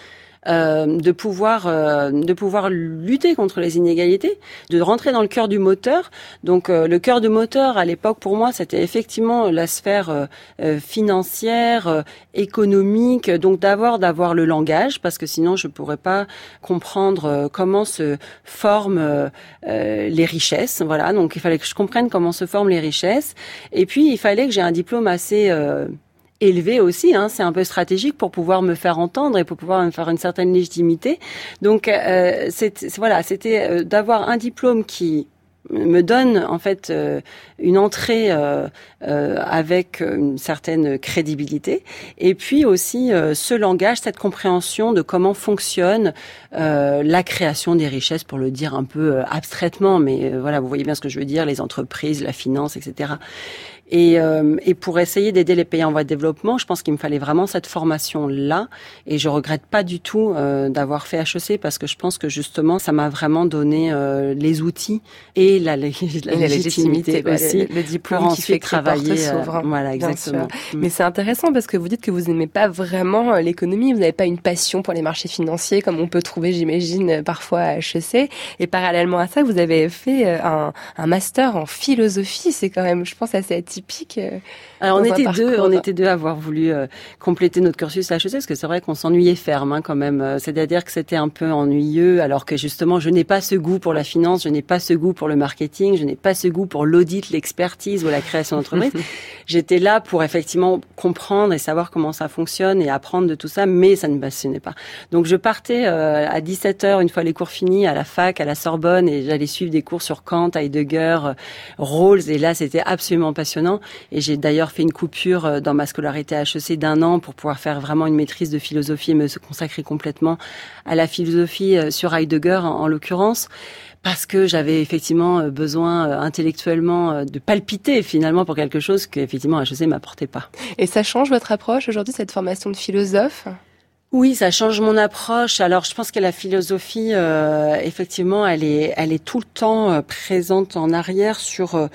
de pouvoir euh, de pouvoir lutter contre les inégalités, de rentrer dans le cœur du moteur. Donc euh, le cœur du moteur à l'époque pour moi c'était effectivement la sphère financière, économique, donc d'avoir d'avoir le langage parce que sinon je pourrais pas comprendre comment se forment les richesses. Voilà, donc il fallait que je comprenne comment se forment les richesses et puis il fallait que j'ai un diplôme assez élevé aussi. Hein, c'est un peu stratégique pour pouvoir me faire entendre et pour pouvoir me faire une certaine légitimité. Donc, euh, voilà, c'était euh, d'avoir un diplôme qui me donne en fait euh, une entrée euh, euh, avec une certaine crédibilité et puis aussi ce langage, cette compréhension de comment fonctionne la création des richesses, pour le dire un peu abstraitement, mais voilà, vous voyez bien ce que je veux dire, les entreprises, la finance, etc. Et, euh, et pour essayer d'aider les pays en voie de développement, je pense qu'il me fallait vraiment cette formation-là. Et je regrette pas du tout euh, d'avoir fait HEC parce que je pense que justement, ça m'a vraiment donné euh, les outils et la, la, légitimité, aussi le, diplôme qui fait travailler. Souverain, voilà, exactement. Mm. Mais c'est intéressant parce que vous dites que vous n'aimez pas vraiment l'économie, vous n'avez pas une passion pour les marchés financiers comme on peut trouver, j'imagine, parfois à HEC. Et parallèlement à ça, vous avez fait un, un master en philosophie. C'est quand même, je pense, assez atypique euh, Alors on était deux, on était deux à avoir voulu euh, compléter notre cursus à HEC parce que c'est vrai qu'on s'ennuyait ferme hein, quand même. Euh, c'est-à-dire que c'était un peu ennuyeux alors que justement je n'ai pas ce goût pour la finance, je n'ai pas ce goût pour le marketing, je n'ai pas ce goût pour l'audit, l'expertise ou la création d'entreprise. J'étais là pour effectivement comprendre et savoir comment ça fonctionne et apprendre de tout ça, mais ça ne me passionnait pas. Donc je partais à 17 h une fois les cours finis à la fac, à la Sorbonne et j'allais suivre des cours sur Kant, Heidegger, Rawls et là c'était absolument passionnant et j'ai d'ailleurs fait une coupure euh, dans ma scolarité HEC d'un an pour pouvoir faire vraiment une maîtrise de philosophie et me consacrer complètement à la philosophie euh, sur Heidegger en, l'occurrence parce que j'avais effectivement euh, besoin intellectuellement de palpiter finalement pour quelque chose que effectivement HEC m'apportait pas. Et ça change votre approche aujourd'hui cette formation de philosophe? Oui, ça change mon approche. Alors, je pense que la philosophie, effectivement, elle est, elle est tout le temps présente en arrière sur euh,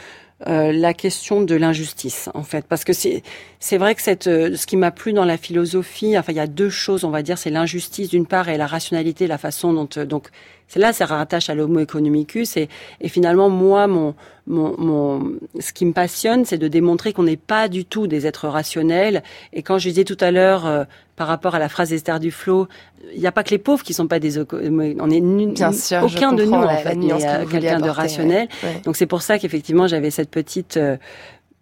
la question de l'injustice en fait. Parce que c'est c'est vrai que cette euh, ce qui m'a plu dans la philosophie enfin il y a deux choses on va dire c'est l'injustice d'une part et la rationalité la façon dont euh, donc c'est là ça rattache à l'homo economicus et, et finalement moi mon, mon, mon ce qui me passionne c'est de démontrer qu'on n'est pas du tout des êtres rationnels. Et quand je disais tout à l'heure par rapport à la phrase d'Esther Duflo, il n'y a pas que les pauvres qui sont pas des on est Bien sûr, aucun de nous en fait n'est quelqu'un de rationnel. Donc c'est pour ça qu'effectivement j'avais cette petite euh,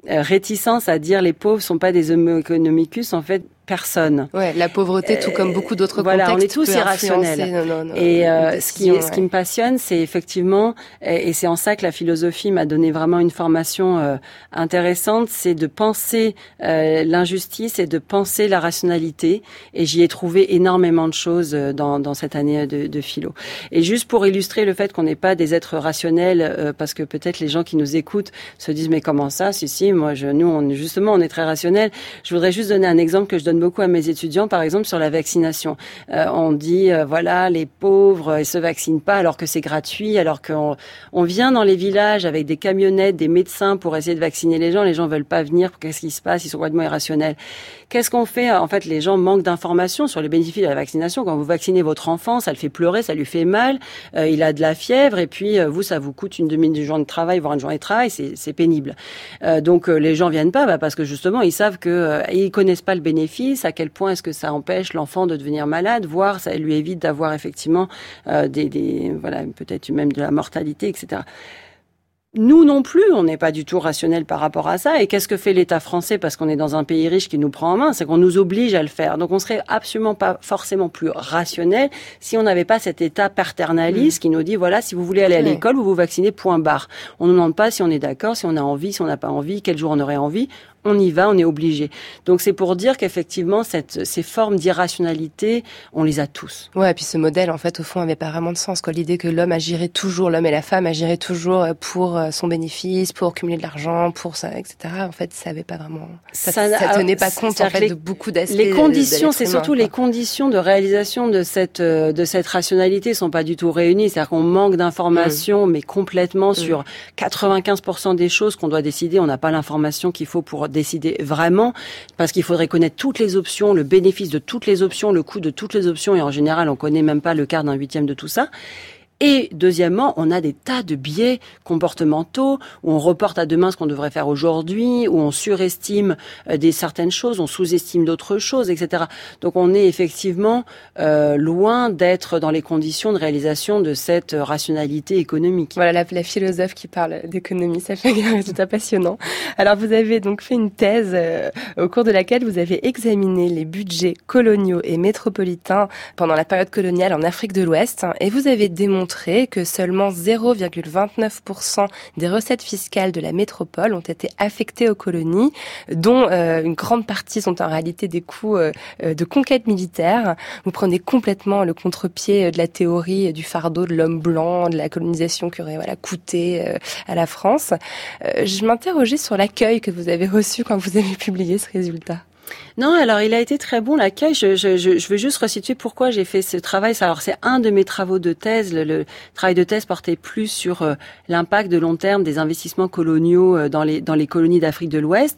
réticence à dire les pauvres sont pas des homo economicus. En fait personne. Ouais, la pauvreté, tout comme beaucoup d'autres voilà, contextes, on est tous irrationnels. et euh, ce qui, ce qui me passionne, c'est effectivement, et, c'est en ça que la philosophie m'a donné vraiment une formation euh, intéressante, c'est de penser euh, l'injustice et de penser la rationalité. Et j'y ai trouvé énormément de choses dans, dans cette année de, de philo. Et juste pour illustrer le fait qu'on n'est pas des êtres rationnels, parce que peut-être les gens qui nous écoutent se disent mais comment ça? Si si, moi je, nous on, justement on est très rationnels. Je voudrais juste donner un exemple que je donne beaucoup à mes étudiants, par exemple, sur la vaccination. Euh, on dit, euh, voilà, les pauvres, ils se vaccinent pas alors que c'est gratuit, alors qu'on on vient dans les villages avec des camionnettes, des médecins pour essayer de vacciner les gens. Les gens veulent pas venir. Qu'est-ce qui se passe? Ils sont complètement irrationnels. Qu'est-ce qu'on fait? En fait, les gens manquent d'informations sur les bénéfices de la vaccination. Quand vous vaccinez votre enfant, ça le fait pleurer, ça lui fait mal, euh, il a de la fièvre, et puis vous, ça vous coûte une demi-journée de travail, voire une journée de travail, c'est pénible. donc les gens viennent pas bah, parce que justement, ils savent que ils connaissent pas le bénéfice à quel point est-ce que ça empêche l'enfant de devenir malade, voire ça lui évite d'avoir effectivement euh, des, des, voilà, peut-être même de la mortalité, etc. Nous non plus, on n'est pas du tout rationnel par rapport à ça. Et qu'est-ce que fait l'État français parce qu'on est dans un pays riche qui nous prend en main? C'est qu'on nous oblige à le faire. Donc on serait absolument pas forcément plus rationnel si on n'avait pas cet État paternaliste mm. qui nous dit voilà si vous voulez aller à l'école, vous vous vaccinez point barre. On ne demande pas si on est d'accord, si on a envie, si on n'a pas envie, quel jour on aurait envie on y va, on est obligé. Donc c'est pour dire qu'effectivement, cette, ces formes d'irrationalité, on les a tous. Ouais, et puis ce modèle, en fait, au fond, avait pas vraiment de sens. Quoi. L'idée que l'homme agirait toujours, l'homme et la femme agiraient toujours euh, pour euh, son bénéfice, pour cumuler de l'argent, pour ça, etc. En fait, ça avait pas vraiment, ça, ça, tenait pas compte en fait de beaucoup d'aspects. Les conditions, c'est surtout les conditions de réalisation de cette euh, de cette rationalité sont pas du tout réunies. C'est-à-dire qu'on manque d'informations, mm. mais complètement mm. sur 95% des choses qu'on doit décider. On n'a pas l'information qu'il faut pour décider vraiment, parce qu'il faudrait connaître toutes les options, le bénéfice de toutes les options, le coût de toutes les options, et en général, on connaît même pas le quart d'un huitième de tout ça. Et deuxièmement, on a des tas de biais comportementaux où on reporte à demain ce qu'on devrait faire aujourd'hui, où on surestime euh, des certaines choses, on sous-estime d'autres choses, etc. Donc on est effectivement euh, loin d'être dans les conditions de réalisation de cette rationalité économique. Voilà la, la philosophe qui parle d'économie, ça fait un résultat passionnant. Alors vous avez donc fait une thèse euh, au cours de laquelle vous avez examiné les budgets coloniaux et métropolitains pendant la période coloniale en Afrique de l'Ouest et vous avez démontré que seulement 0,29% des recettes fiscales de la métropole ont été affectées aux colonies, dont euh, une grande partie sont en réalité des coûts euh, euh, de conquête militaire. Vous prenez complètement le contre-pied de la théorie du fardeau de l'homme blanc, de la colonisation qui aurait coûté à la France. je m'interrogeais sur l'accueil que vous avez reçu quand vous avez publié ce résultat. Non, alors il a été très bon l'accueil. Je, veux juste resituer pourquoi j'ai fait ce travail. Alors c'est un de mes travaux de thèse. Le, travail de thèse portait plus sur euh, l'impact de long terme des investissements coloniaux euh, dans les dans les colonies d'Afrique de l'Ouest.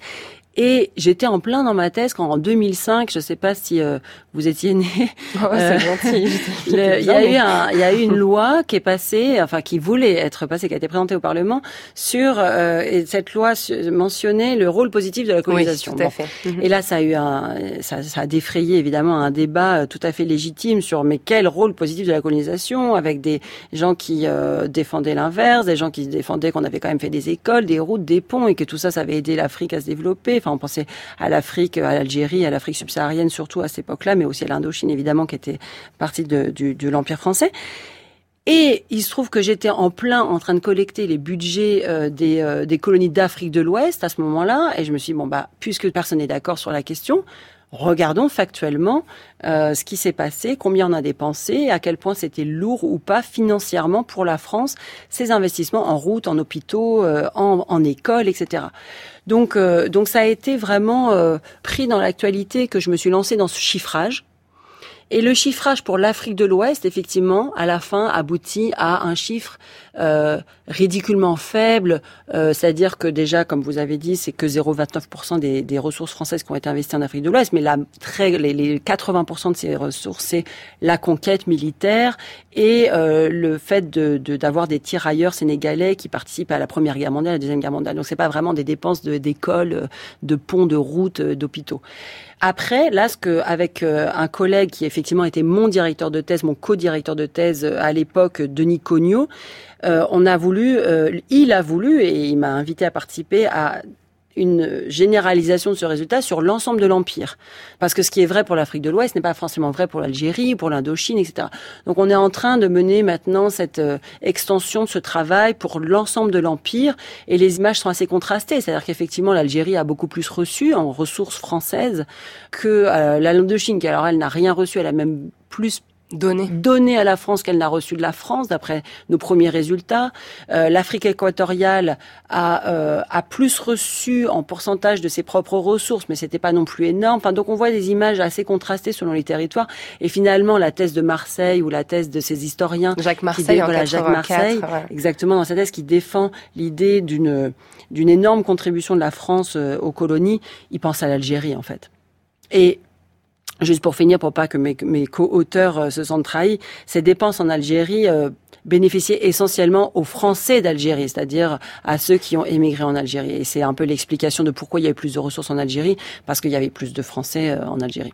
Et j'étais en plein dans ma thèse quand en 2005, je ne sais pas si euh, vous étiez né. Oh, c'est gentil. Il y a eu un, il y a eu une loi qui est passée, enfin qui voulait être passée, qui a été présentée au Parlement sur euh, et cette loi mentionnait le rôle positif de la colonisation. Oui, tout à fait. Mhm. Et là, ça a eu un, ça, ça, a défrayé évidemment un débat euh, tout à fait légitime sur mais quel rôle positif de la colonisation, avec des gens qui défendaient l'inverse, des gens qui défendaient qu'on avait quand même fait des écoles, des routes, des ponts et que tout ça, ça avait aidé l'Afrique à se développer on pensait à l'Afrique, à l'Algérie, à l'Afrique subsaharienne surtout à cette époque-là, mais aussi à l'Indochine évidemment qui était partie de, l'Empire français. Et il se trouve que j'étais en plein en train de collecter les budgets euh, des, euh, des colonies d'Afrique de l'Ouest à ce moment-là, et je me suis dit bon bah puisque personne n'est d'accord sur la question, regardons factuellement euh, ce qui s'est passé, combien on a dépensé, à quel point c'était lourd ou pas financièrement pour la France ces investissements en route, en hôpitaux, en, en écoles, etc. Donc, euh, donc ça a été vraiment euh, pris dans l'actualité que je me suis lancée dans ce chiffrage. Et le chiffrage pour l'Afrique de l'Ouest, effectivement, à la fin, aboutit à un chiffre euh, ridiculement faible. Euh, C'est-à-dire que déjà, comme vous avez dit, c'est que 0,29% des, des, ressources françaises qui ont été investies en Afrique de l'Ouest, mais la, très, les, les 80% de ces ressources, c'est la conquête militaire et euh, le fait d'avoir de, des tirailleurs sénégalais qui participent à la Première Guerre mondiale, à la Deuxième Guerre mondiale. Donc, c'est pas vraiment des dépenses d'écoles, de, ponts, de routes, d'hôpitaux. Après, là, avec euh, un collègue qui effectivement était mon directeur de thèse, mon co-directeur de thèse euh, à l'époque, Denis Cognot, euh, on a voulu, il a voulu, et il m'a invité à participer à une généralisation de ce résultat sur l'ensemble de l'empire. Parce que ce qui est vrai pour l'Afrique de l'Ouest n'est pas forcément vrai pour l'Algérie, pour l'Indochine, etc. Donc on est en train de mener maintenant cette euh, extension de ce travail pour l'ensemble de l'empire et les images sont assez contrastées. C'est-à-dire qu'effectivement l'Algérie a beaucoup plus reçu en ressources françaises que euh, l'Indochine, qui alors elle n'a rien reçu, elle a même plus donné à la France qu'elle n'a reçu de la France, d'après nos premiers résultats. Euh, L'Afrique équatoriale a, euh, a plus reçu en pourcentage de ses propres ressources, mais c'était pas non plus énorme. Enfin, donc on voit des images assez contrastées selon les territoires. Et finalement, la thèse de Marseille ou la thèse de ces historiens, Jacques Marseille, en Jacques Marseille, exactement dans sa thèse qui défend l'idée d'une d'une énorme contribution de la France euh, aux colonies, il pense à l'Algérie en fait. Et Juste pour finir, pour pas que mes, co-auteurs euh, se sentent trahis, ces dépenses en Algérie euh, bénéficiaient essentiellement aux Français d'Algérie, c'est-à-dire à ceux qui ont émigré en Algérie. Et c'est un peu l'explication de pourquoi il y avait plus de ressources en Algérie, parce qu'il y avait plus de Français euh, en Algérie.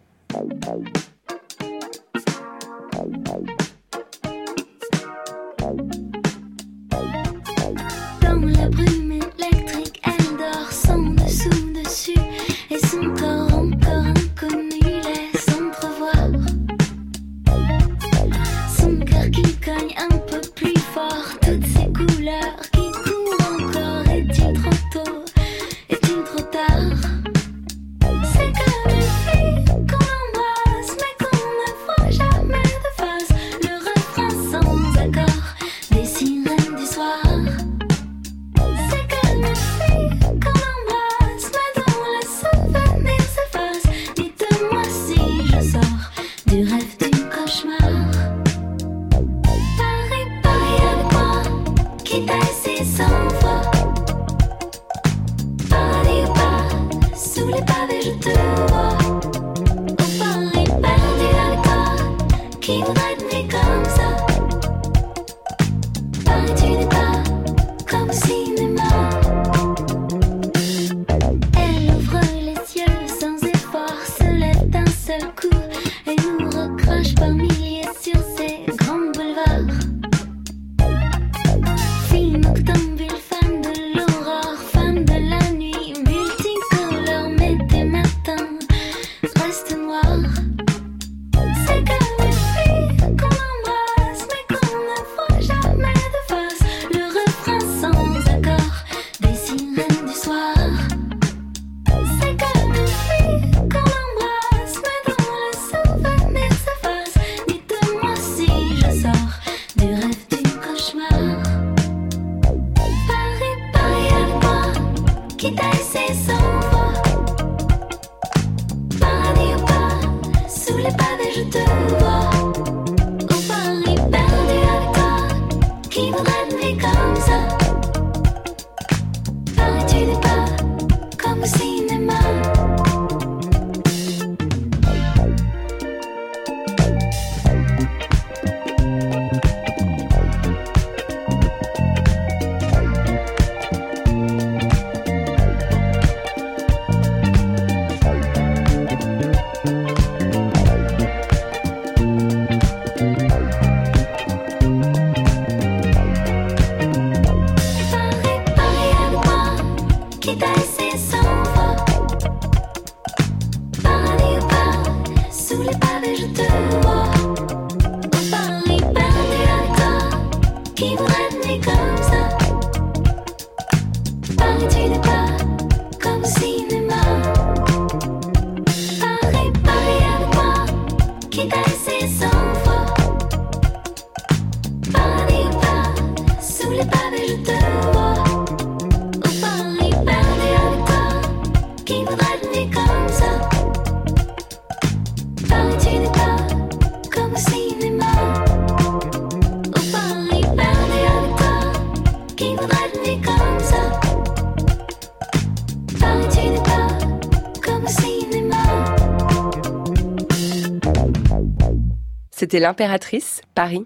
C'était l'impératrice, Paris.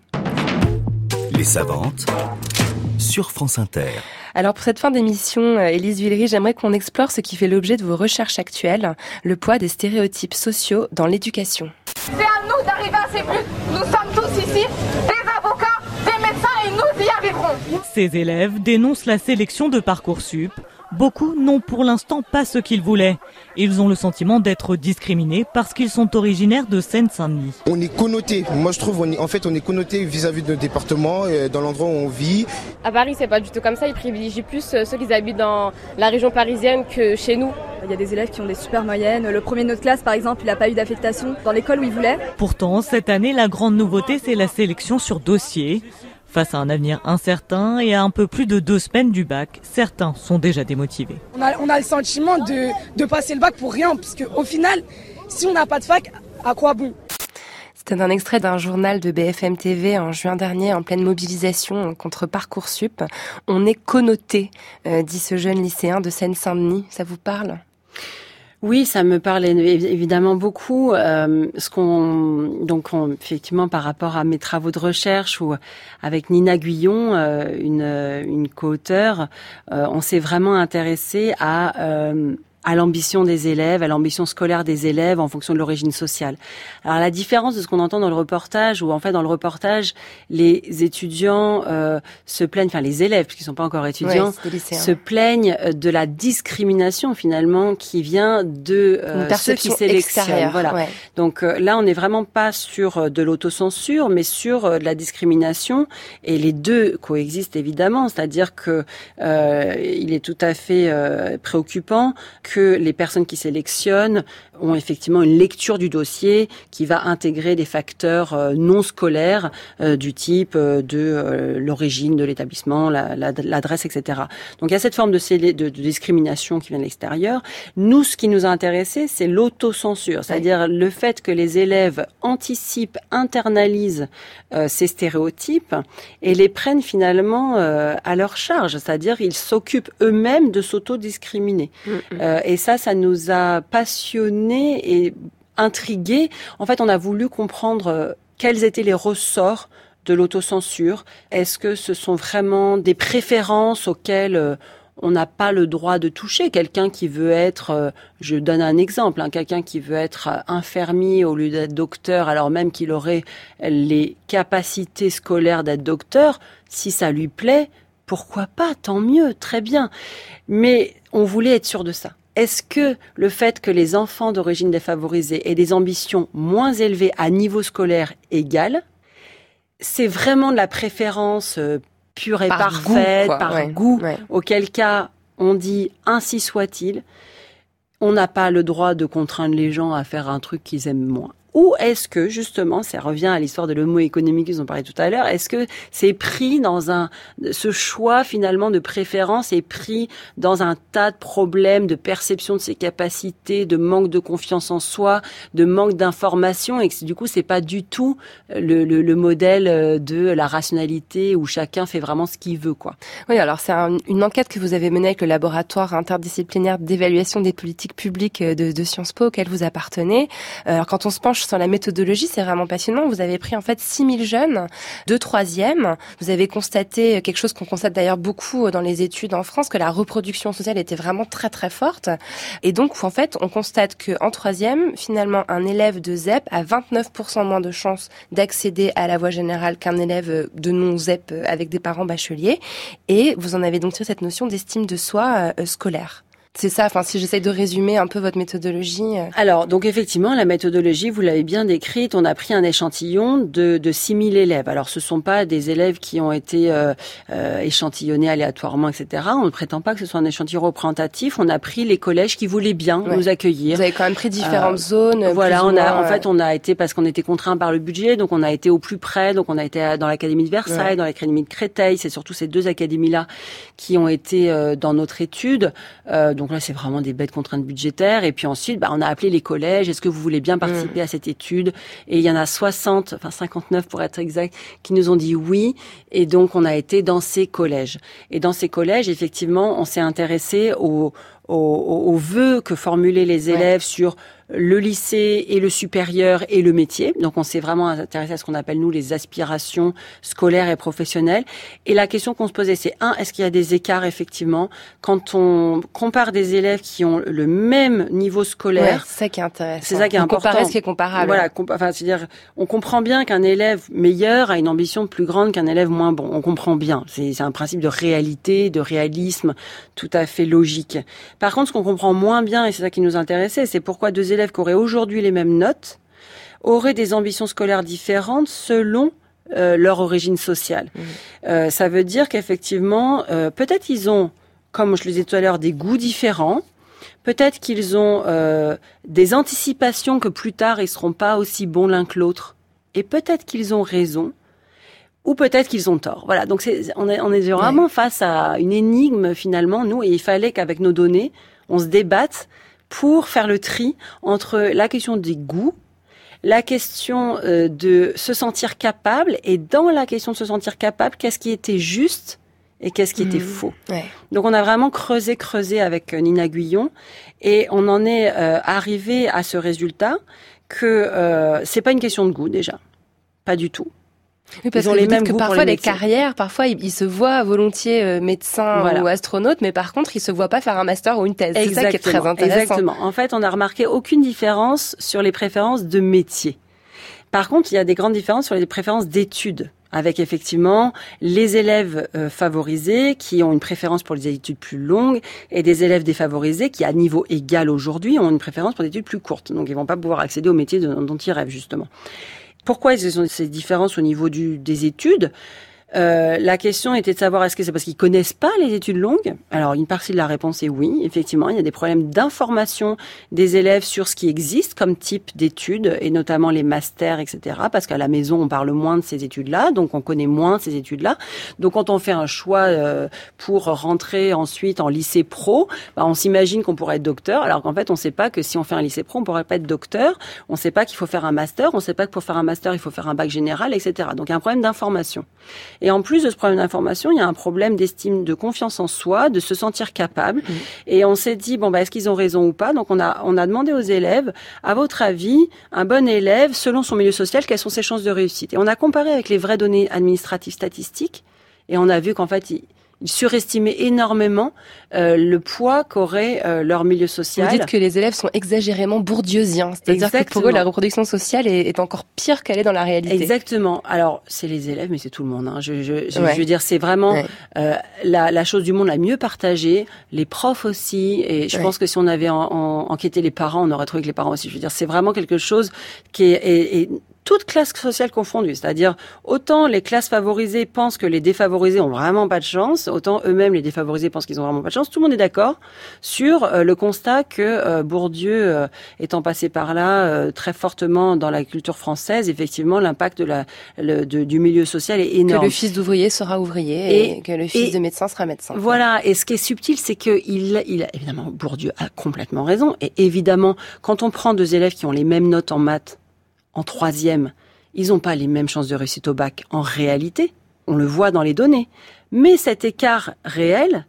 Les savantes sur France Inter. Alors pour cette fin d'émission, euh, Élise Villery, j'aimerais qu'on explore ce qui fait l'objet de vos recherches actuelles, le poids des stéréotypes sociaux dans l'éducation. C'est à nous d'arriver à ces buts. Nous sommes tous ici des avocats, des médecins et nous y arriverons. Ces élèves dénoncent la sélection de Parcoursup. Beaucoup n'ont pour l'instant pas ce qu'ils voulaient. Ils ont le sentiment d'être discriminés parce qu'ils sont originaires de Seine-Saint-Denis. On est connoté. Moi, je trouve, on est- en fait, on est connoté vis-à-vis de notre département, dans l'endroit où on vit. À Paris, c'est pas du tout comme ça. Ils privilégient plus euh, ceux qui habitent dans la région parisienne que chez nous. Il y a des élèves qui ont des super moyennes. Le premier de notre classe, par exemple, il n'a pas eu d'affectation dans l'école où il voulait. Pourtant, cette année, la grande nouveauté, c'est la sélection sur dossier. Face à un avenir incertain et à un peu plus de deux semaines du bac, certains sont déjà démotivés. On a, on a le sentiment de, de passer le bac pour rien, parce qu'au final, si on n'a pas de fac, à quoi bon? C'était un extrait d'un journal de BFM TV en juin dernier en pleine mobilisation contre Parcoursup. On est connoté, euh, dit ce jeune lycéen de Seine-Saint-Denis. Ça vous parle? Oui, ça me parle évi- évidemment beaucoup. Euh, ce qu'on donc on- effectivement par rapport à mes travaux de recherche ou avec Nina Guyon, euh, une une co-auteure, euh, on s'est vraiment intéressé à à l'ambition des élèves, à l'ambition scolaire des élèves en fonction de l'origine sociale. Alors la différence de ce qu'on entend dans le reportage, où en fait dans le reportage, les étudiants euh, se plaignent, enfin les élèves, parce qu'ils sont pas encore étudiants, Ouais, se plaignent euh, de la discrimination finalement qui vient de euh, ceux qui sélectionnent. Voilà. ouais. Donc euh, là, on n'est vraiment pas sur euh, de l'autocensure, mais sur de la discrimination. Et les deux coexistent évidemment, c'est-à-dire que euh, il est tout à fait euh, préoccupant que les personnes qui sélectionnent ont effectivement une lecture du dossier qui va intégrer des facteurs euh, non scolaires euh, du type euh, de euh, l'origine de l'établissement, la- la- l'adresse, etc. Donc il y a cette forme de, de- de discrimination qui vient de l'extérieur. Nous, ce qui nous a intéressé, c'est l'autocensure, c'est-à-dire le fait que les élèves anticipent, internalisent ces stéréotypes et les prennent finalement à leur charge, c'est-à-dire ils s'occupent eux-mêmes de s'autodiscriminer. Euh, et ça, ça nous a passionnés et intrigués. En fait, on a voulu comprendre euh, quels étaient les ressorts de l'autocensure. Est-ce que ce sont vraiment des préférences auxquelles euh, on n'a pas le droit de toucher? Quelqu'un qui veut être, euh, je donne un exemple, hein, quelqu'un qui veut être infirmier au lieu d'être docteur, alors même qu'il aurait les capacités scolaires d'être docteur, si ça lui plaît, pourquoi pas, tant mieux, très bien. Mais on voulait être sûr de ça. Est-ce que le fait que les enfants d'origine défavorisée aient des ambitions moins élevées à niveau scolaire égal, c'est vraiment de la préférence euh, pure et parfaite, par goût, auquel cas on dit ainsi soit-il, on n'a pas le droit de contraindre les gens à faire un truc qu'ils aiment moins. Ou est-ce que justement, ça revient à l'histoire de l'homo économique qu'ils ont parlé tout à l'heure, est-ce que c'est pris dans un ce choix finalement de préférence est pris dans un tas de problèmes de perception de ses capacités, de manque de confiance en soi, de manque d'information et que du coup c'est pas du tout le, le, le, modèle euh, de la rationalité où chacun fait vraiment ce qu'il veut quoi. Oui, alors c'est une enquête que vous avez menée avec le laboratoire interdisciplinaire d'évaluation des politiques publiques euh, de, de Sciences Po auquel vous appartenez. Alors quand on se penche sur la méthodologie, c'est vraiment passionnant. Vous avez pris en fait 6000 jeunes de troisième. Vous avez constaté quelque chose qu'on constate d'ailleurs beaucoup dans les études en France, que la reproduction sociale était vraiment très très forte. Et donc en fait, on constate que en troisième, finalement, un élève de ZEP a 29% moins de chances d'accéder à la voie générale qu'un élève de non-ZEP avec des parents bacheliers. Et vous en avez donc tiré cette notion d'estime de soi euh, scolaire. C'est ça, enfin, si j'essaye de résumer un peu votre méthodologie. Euh. Alors, donc effectivement, la méthodologie, vous l'avez bien décrite, on a pris un échantillon de, de 6000 élèves. Alors, ce sont pas des élèves qui ont été euh, euh, échantillonnés aléatoirement, etc. On ne prétend pas que ce soit un échantillon représentatif. On a pris les collèges qui voulaient bien nous accueillir. Vous avez quand même pris différentes zones. Voilà, on a, en fait, on a été, parce qu'on était contraint par le budget, donc on a été au plus près, donc on a été dans l'Académie de Versailles, dans l'Académie de Créteil. C'est surtout ces deux académies-là qui ont été dans notre étude. donc, donc là, c'est vraiment des bêtes contraintes budgétaires. Et puis ensuite, bah, on a appelé les collèges. Est-ce que vous voulez bien participer mmh. à cette étude? Et il y en a 60, enfin 59 pour être exact, qui nous ont dit oui. Et donc, on a été dans ces collèges. Et dans ces collèges, effectivement, on s'est intéressé aux, aux, vœux que formulaient les élèves sur le lycée et le supérieur et le métier. Donc on s'est vraiment intéressé à ce qu'on appelle nous les aspirations scolaires et professionnelles. Et la question qu'on se posait, c'est un, est-ce qu'il y a des écarts effectivement quand on compare des élèves qui ont le même niveau scolaire? C'est ça qui est intéressant. C'est ça qui est important. Comparer ce qui est comparable. Voilà, enfin c'est-à-dire on comprend bien qu'un élève meilleur a une ambition plus grande qu'un élève moins bon. On comprend bien. C'est un principe de réalité, de réalisme tout à fait logique. Par contre, ce qu'on comprend moins bien et c'est ça qui nous intéressait, c'est pourquoi deux élèves élèves qui auraient aujourd'hui les mêmes notes auraient des ambitions scolaires différentes selon euh, leur origine sociale. Mmh. Euh, ça veut dire qu'effectivement, euh, peut-être ils ont, comme je le disais tout à l'heure, des goûts différents. Peut-être qu'ils ont des anticipations que plus tard ils seront pas aussi bons l'un que l'autre. Et peut-être qu'ils ont raison. Ou peut-être qu'ils ont tort. Voilà. Donc on est, on est vraiment face à une énigme finalement, nous, et il fallait qu'avec nos données, on se débatte pour faire le tri entre la question des goûts, la question euh, de se sentir capable, et dans la question de se sentir capable, qu'est-ce qui était juste et qu'est-ce qui était mmh. faux. Donc on a vraiment creusé, creusé avec euh, Nina Guyon, et on en est euh, arrivé à ce résultat que euh, c'est pas une question de goût déjà, pas du tout. Oui, parce ils ont que les mêmes que parfois les, carrières, parfois ils, se voient volontiers euh, médecin ou astronaute, mais par contre ils se voient pas faire un master ou une thèse. C'est ça qui est très intéressant. Exactement. En fait, on a remarqué aucune différence sur les préférences de métier. Par contre, il y a des grandes différences sur les préférences d'études avec effectivement les élèves euh, favorisés qui ont une préférence pour les études plus longues et des élèves défavorisés qui, à niveau égal aujourd'hui, ont une préférence pour des études plus courtes. Donc, ils vont pas pouvoir accéder au métier dont ils rêvent, justement. Pourquoi ils ont ces différences au niveau des études? Euh, la question était de savoir est-ce que c'est parce qu'ils connaissent pas les études longues Alors une partie de la réponse est oui, effectivement, il y a des problèmes d'information des élèves sur ce qui existe comme type d'études et notamment les masters, etc. Parce qu'à la maison on parle moins de ces études-là, donc on connaît moins ces études-là. Donc quand on fait un choix euh, pour rentrer ensuite en lycée pro, bah, on s'imagine qu'on pourrait être docteur, alors qu'en fait on ne sait pas que si on fait un lycée pro on pourrait pas être docteur. On ne sait pas qu'il faut faire un master, on ne sait pas que pour faire un master il faut faire un bac général, etc. Donc il y a un problème d'information. Et en plus de ce problème d'information, il y a un problème d'estime, de confiance en soi, de se sentir capable. Mmh. Et on s'est dit, bon, bah, est-ce qu'ils ont raison ou pas? Donc on a, on a demandé aux élèves, à votre avis, un bon élève, selon son milieu social, quelles sont ses chances de réussite? Et on a comparé avec les vraies données administratives statistiques, et on a vu qu'en fait, Ils surestimaient énormément euh, le poids qu'aurait euh, leur milieu social. Vous dites que les élèves sont exagérément bourdieusiens, c'est-à-dire que pour eux la reproduction sociale est, est encore pire qu'elle est dans la réalité. Exactement. Alors c'est les élèves, mais c'est tout le monde. Hein. Je, je, je, veux dire, c'est vraiment euh, la, la, chose du monde la mieux partagée. Les profs aussi, et je pense que si on avait en, en, enquêté les parents, on aurait trouvé que les parents aussi. Je veux dire, c'est vraiment quelque chose qui est, est, est toutes classes sociales confondues. C'est-à-dire, autant les classes favorisées pensent que les défavorisés ont vraiment pas de chance, autant eux-mêmes, les défavorisés, pensent qu'ils ont vraiment pas de chance. Tout le monde est d'accord sur euh, le constat que euh, Bourdieu, euh, étant passé par là très fortement dans la culture française, effectivement, l'impact de la, le, de, du milieu social est énorme. Que le fils d'ouvrier sera ouvrier et, que le fils de médecin sera médecin. Voilà. Et ce qui est subtil, c'est que il, il, évidemment, Bourdieu a complètement raison. Et évidemment, quand on prend deux élèves qui ont les mêmes notes en maths, en troisième, ils n'ont pas les mêmes chances de réussite au bac en réalité. On le voit dans les données. Mais cet écart réel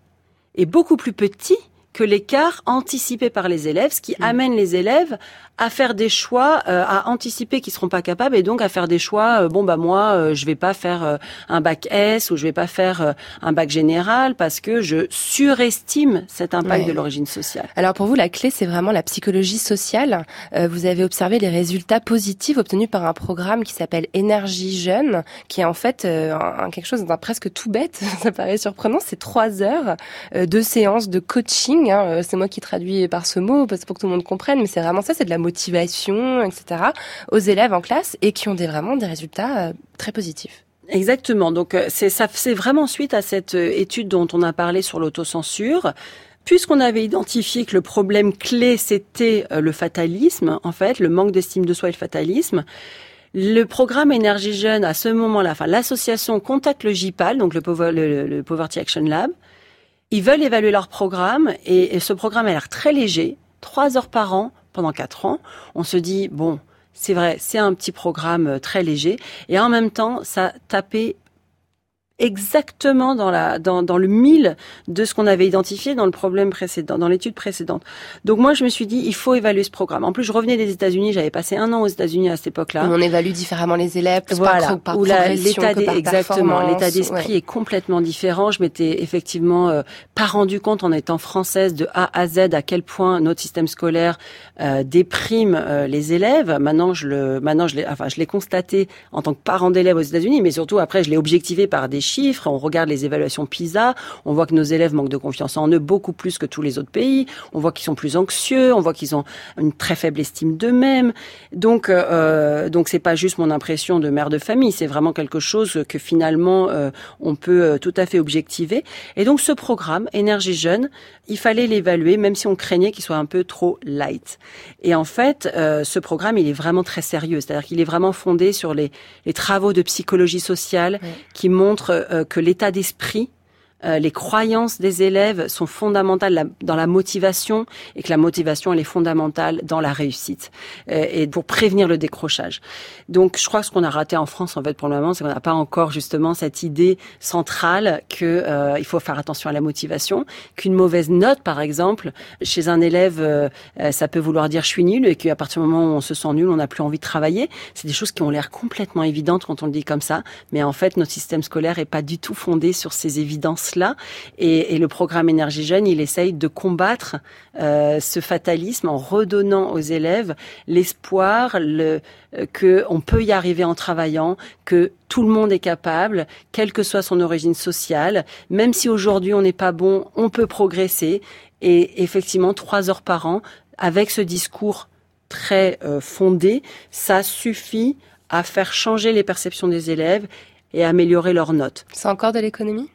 est beaucoup plus petit que l'écart anticipé par les élèves, ce qui mmh. amène les élèves à faire des choix, euh, à anticiper qu'ils seront pas capables et donc à faire des choix. Euh, bon bah moi, euh, je vais pas faire un bac S ou je vais pas faire un bac général parce que je surestime cet impact de l'origine sociale. Alors pour vous, la clé c'est vraiment la psychologie sociale. vous avez observé les résultats positifs obtenus par un programme qui s'appelle Énergie Jeune, qui est en fait un, quelque chose d'un presque tout bête. Ça paraît surprenant. C'est trois heures de séances de coaching. Hein. C'est moi qui traduis par ce mot parce pour que tout le monde comprenne, mais c'est vraiment ça. C'est de la motivation, etc., aux élèves en classe et qui ont des, vraiment des résultats euh, très positifs. Exactement. Donc euh, c'est ça, c'est vraiment suite à cette euh, étude dont on a parlé sur l'autocensure. Puisqu'on avait identifié que le problème clé c'était le fatalisme, en fait, le manque d'estime de soi et le fatalisme, le programme Énergie Jeune, à ce moment-là, enfin l'association contacte le JPAL, donc le, Poverty Action Lab. Ils veulent évaluer leur programme et, et ce programme a l'air très léger, trois heures par an pendant quatre ans. On se dit, bon, c'est vrai, c'est un petit programme euh, très léger. Et en même temps, ça tapait exactement dans la dans, dans le mille de ce qu'on avait identifié dans le problème précédent, dans l'étude précédente. Donc moi je me suis dit il faut évaluer ce programme. En plus je revenais des États-Unis, j'avais passé un an aux États-Unis à cette époque-là. On évalue différemment les élèves, voilà, par, par l'état exactement l'état d'esprit est complètement différent. Je m'étais effectivement euh, pas rendu compte en étant française de A à Z à quel point notre système scolaire euh, déprime euh, les élèves. Maintenant je le maintenant je l'ai enfin je l'ai constaté en tant que parent d'élèves aux États-Unis, mais surtout après je l'ai objectivé par des on regarde les évaluations PISA, on voit que nos élèves manquent de confiance en eux beaucoup plus que tous les autres pays, on voit qu'ils sont plus anxieux, on voit qu'ils ont une très faible estime d'eux-mêmes. Donc, euh, donc c'est pas juste mon impression de mère de famille, c'est vraiment quelque chose que finalement euh, on peut euh, tout à fait objectiver. Et donc ce programme Énergie Jeune, il fallait l'évaluer, même si on craignait qu'il soit un peu trop light. Et en fait, euh, ce programme, il est vraiment très sérieux, c'est-à-dire qu'il est vraiment fondé sur les, les travaux de psychologie sociale qui montrent euh, que l'état d'esprit euh, les croyances des élèves sont fondamentales dans la motivation et que la motivation elle est fondamentale dans la réussite euh, et pour prévenir le décrochage. Donc je crois que ce qu'on a raté en France en fait pour le moment c'est qu'on n'a pas encore justement cette idée centrale que euh, il faut faire attention à la motivation, qu'une mauvaise note par exemple chez un élève ça peut vouloir dire je suis nul et qu'à partir du moment où on se sent nul on n'a plus envie de travailler. C'est des choses qui ont l'air complètement évidentes quand on le dit comme ça, mais en fait notre système scolaire est pas du tout fondé sur ces évidences Et, le programme Énergie Jeune, il essaye de combattre euh, ce fatalisme en redonnant aux élèves l'espoir le, euh, peut y arriver en travaillant, que tout le monde est capable, quelle que soit son origine sociale. Même si aujourd'hui on n'est pas bon, on peut progresser. Et effectivement, trois heures par an, avec ce discours très euh, fondé, ça suffit à faire changer les perceptions des élèves et améliorer leurs notes. C'est encore de l'économie?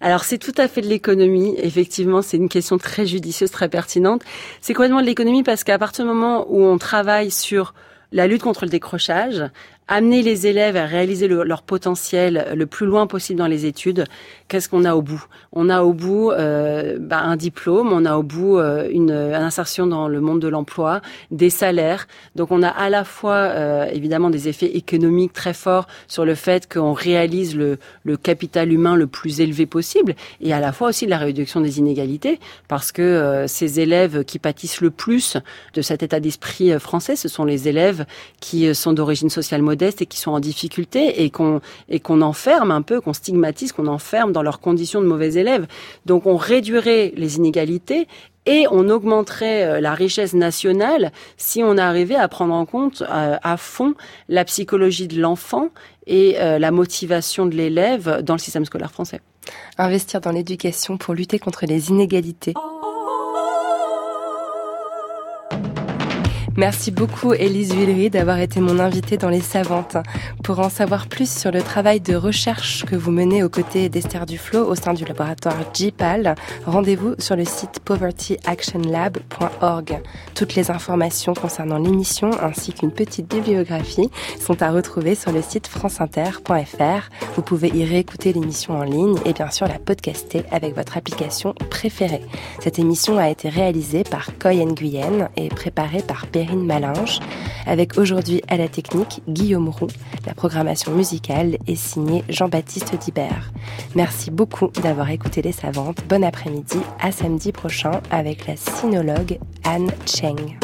Alors c'est tout à fait de l'économie. Effectivement, c'est une question très judicieuse, très pertinente. C'est complètement de l'économie parce qu'à partir du moment où on travaille sur la lutte contre le décrochage, amener les élèves à réaliser leur potentiel le plus loin possible dans les études, qu'est-ce qu'on a au bout? On a au bout euh, bah, un diplôme, on a au bout euh, une, insertion dans le monde de l'emploi, des salaires. Donc on a à la fois euh, évidemment des effets économiques très forts sur le fait qu'on réalise le, le, capital humain le plus élevé possible, et à la fois aussi la réduction des inégalités, parce que euh, ces élèves qui pâtissent le plus de cet état d'esprit français, ce sont les élèves qui sont d'origine sociale modestes et qui sont en difficulté et qu'on et qu'on enferme un peu, qu'on stigmatise, qu'on enferme dans leurs conditions de mauvais élèves. Donc on réduirait les inégalités et on augmenterait euh, la richesse nationale si on arrivait à prendre en compte euh, à fond la psychologie de l'enfant et euh, la motivation de l'élève dans le système scolaire français. Investir dans l'éducation pour lutter contre les inégalités. Merci beaucoup Élise Villery d'avoir été mon invitée dans Les Savantes. Pour en savoir plus sur le travail de recherche que vous menez aux côtés d'Esther Duflo au sein du laboratoire GPAL, rendez-vous sur le site povertyactionlab.org. Toutes les informations concernant l'émission ainsi qu'une petite bibliographie sont à retrouver sur le site franceinter.fr. Vous pouvez y réécouter l'émission en ligne et bien sûr la podcaster avec votre application préférée. Cette émission a été réalisée par Coy Nguyen et préparée par Pierre Avec aujourd'hui à la technique Guillaume Roux. La programmation musicale est signée Jean-Baptiste Dibert. Merci beaucoup d'avoir écouté Les Savantes. Bon après-midi, à samedi prochain avec la sinologue Anne Cheng.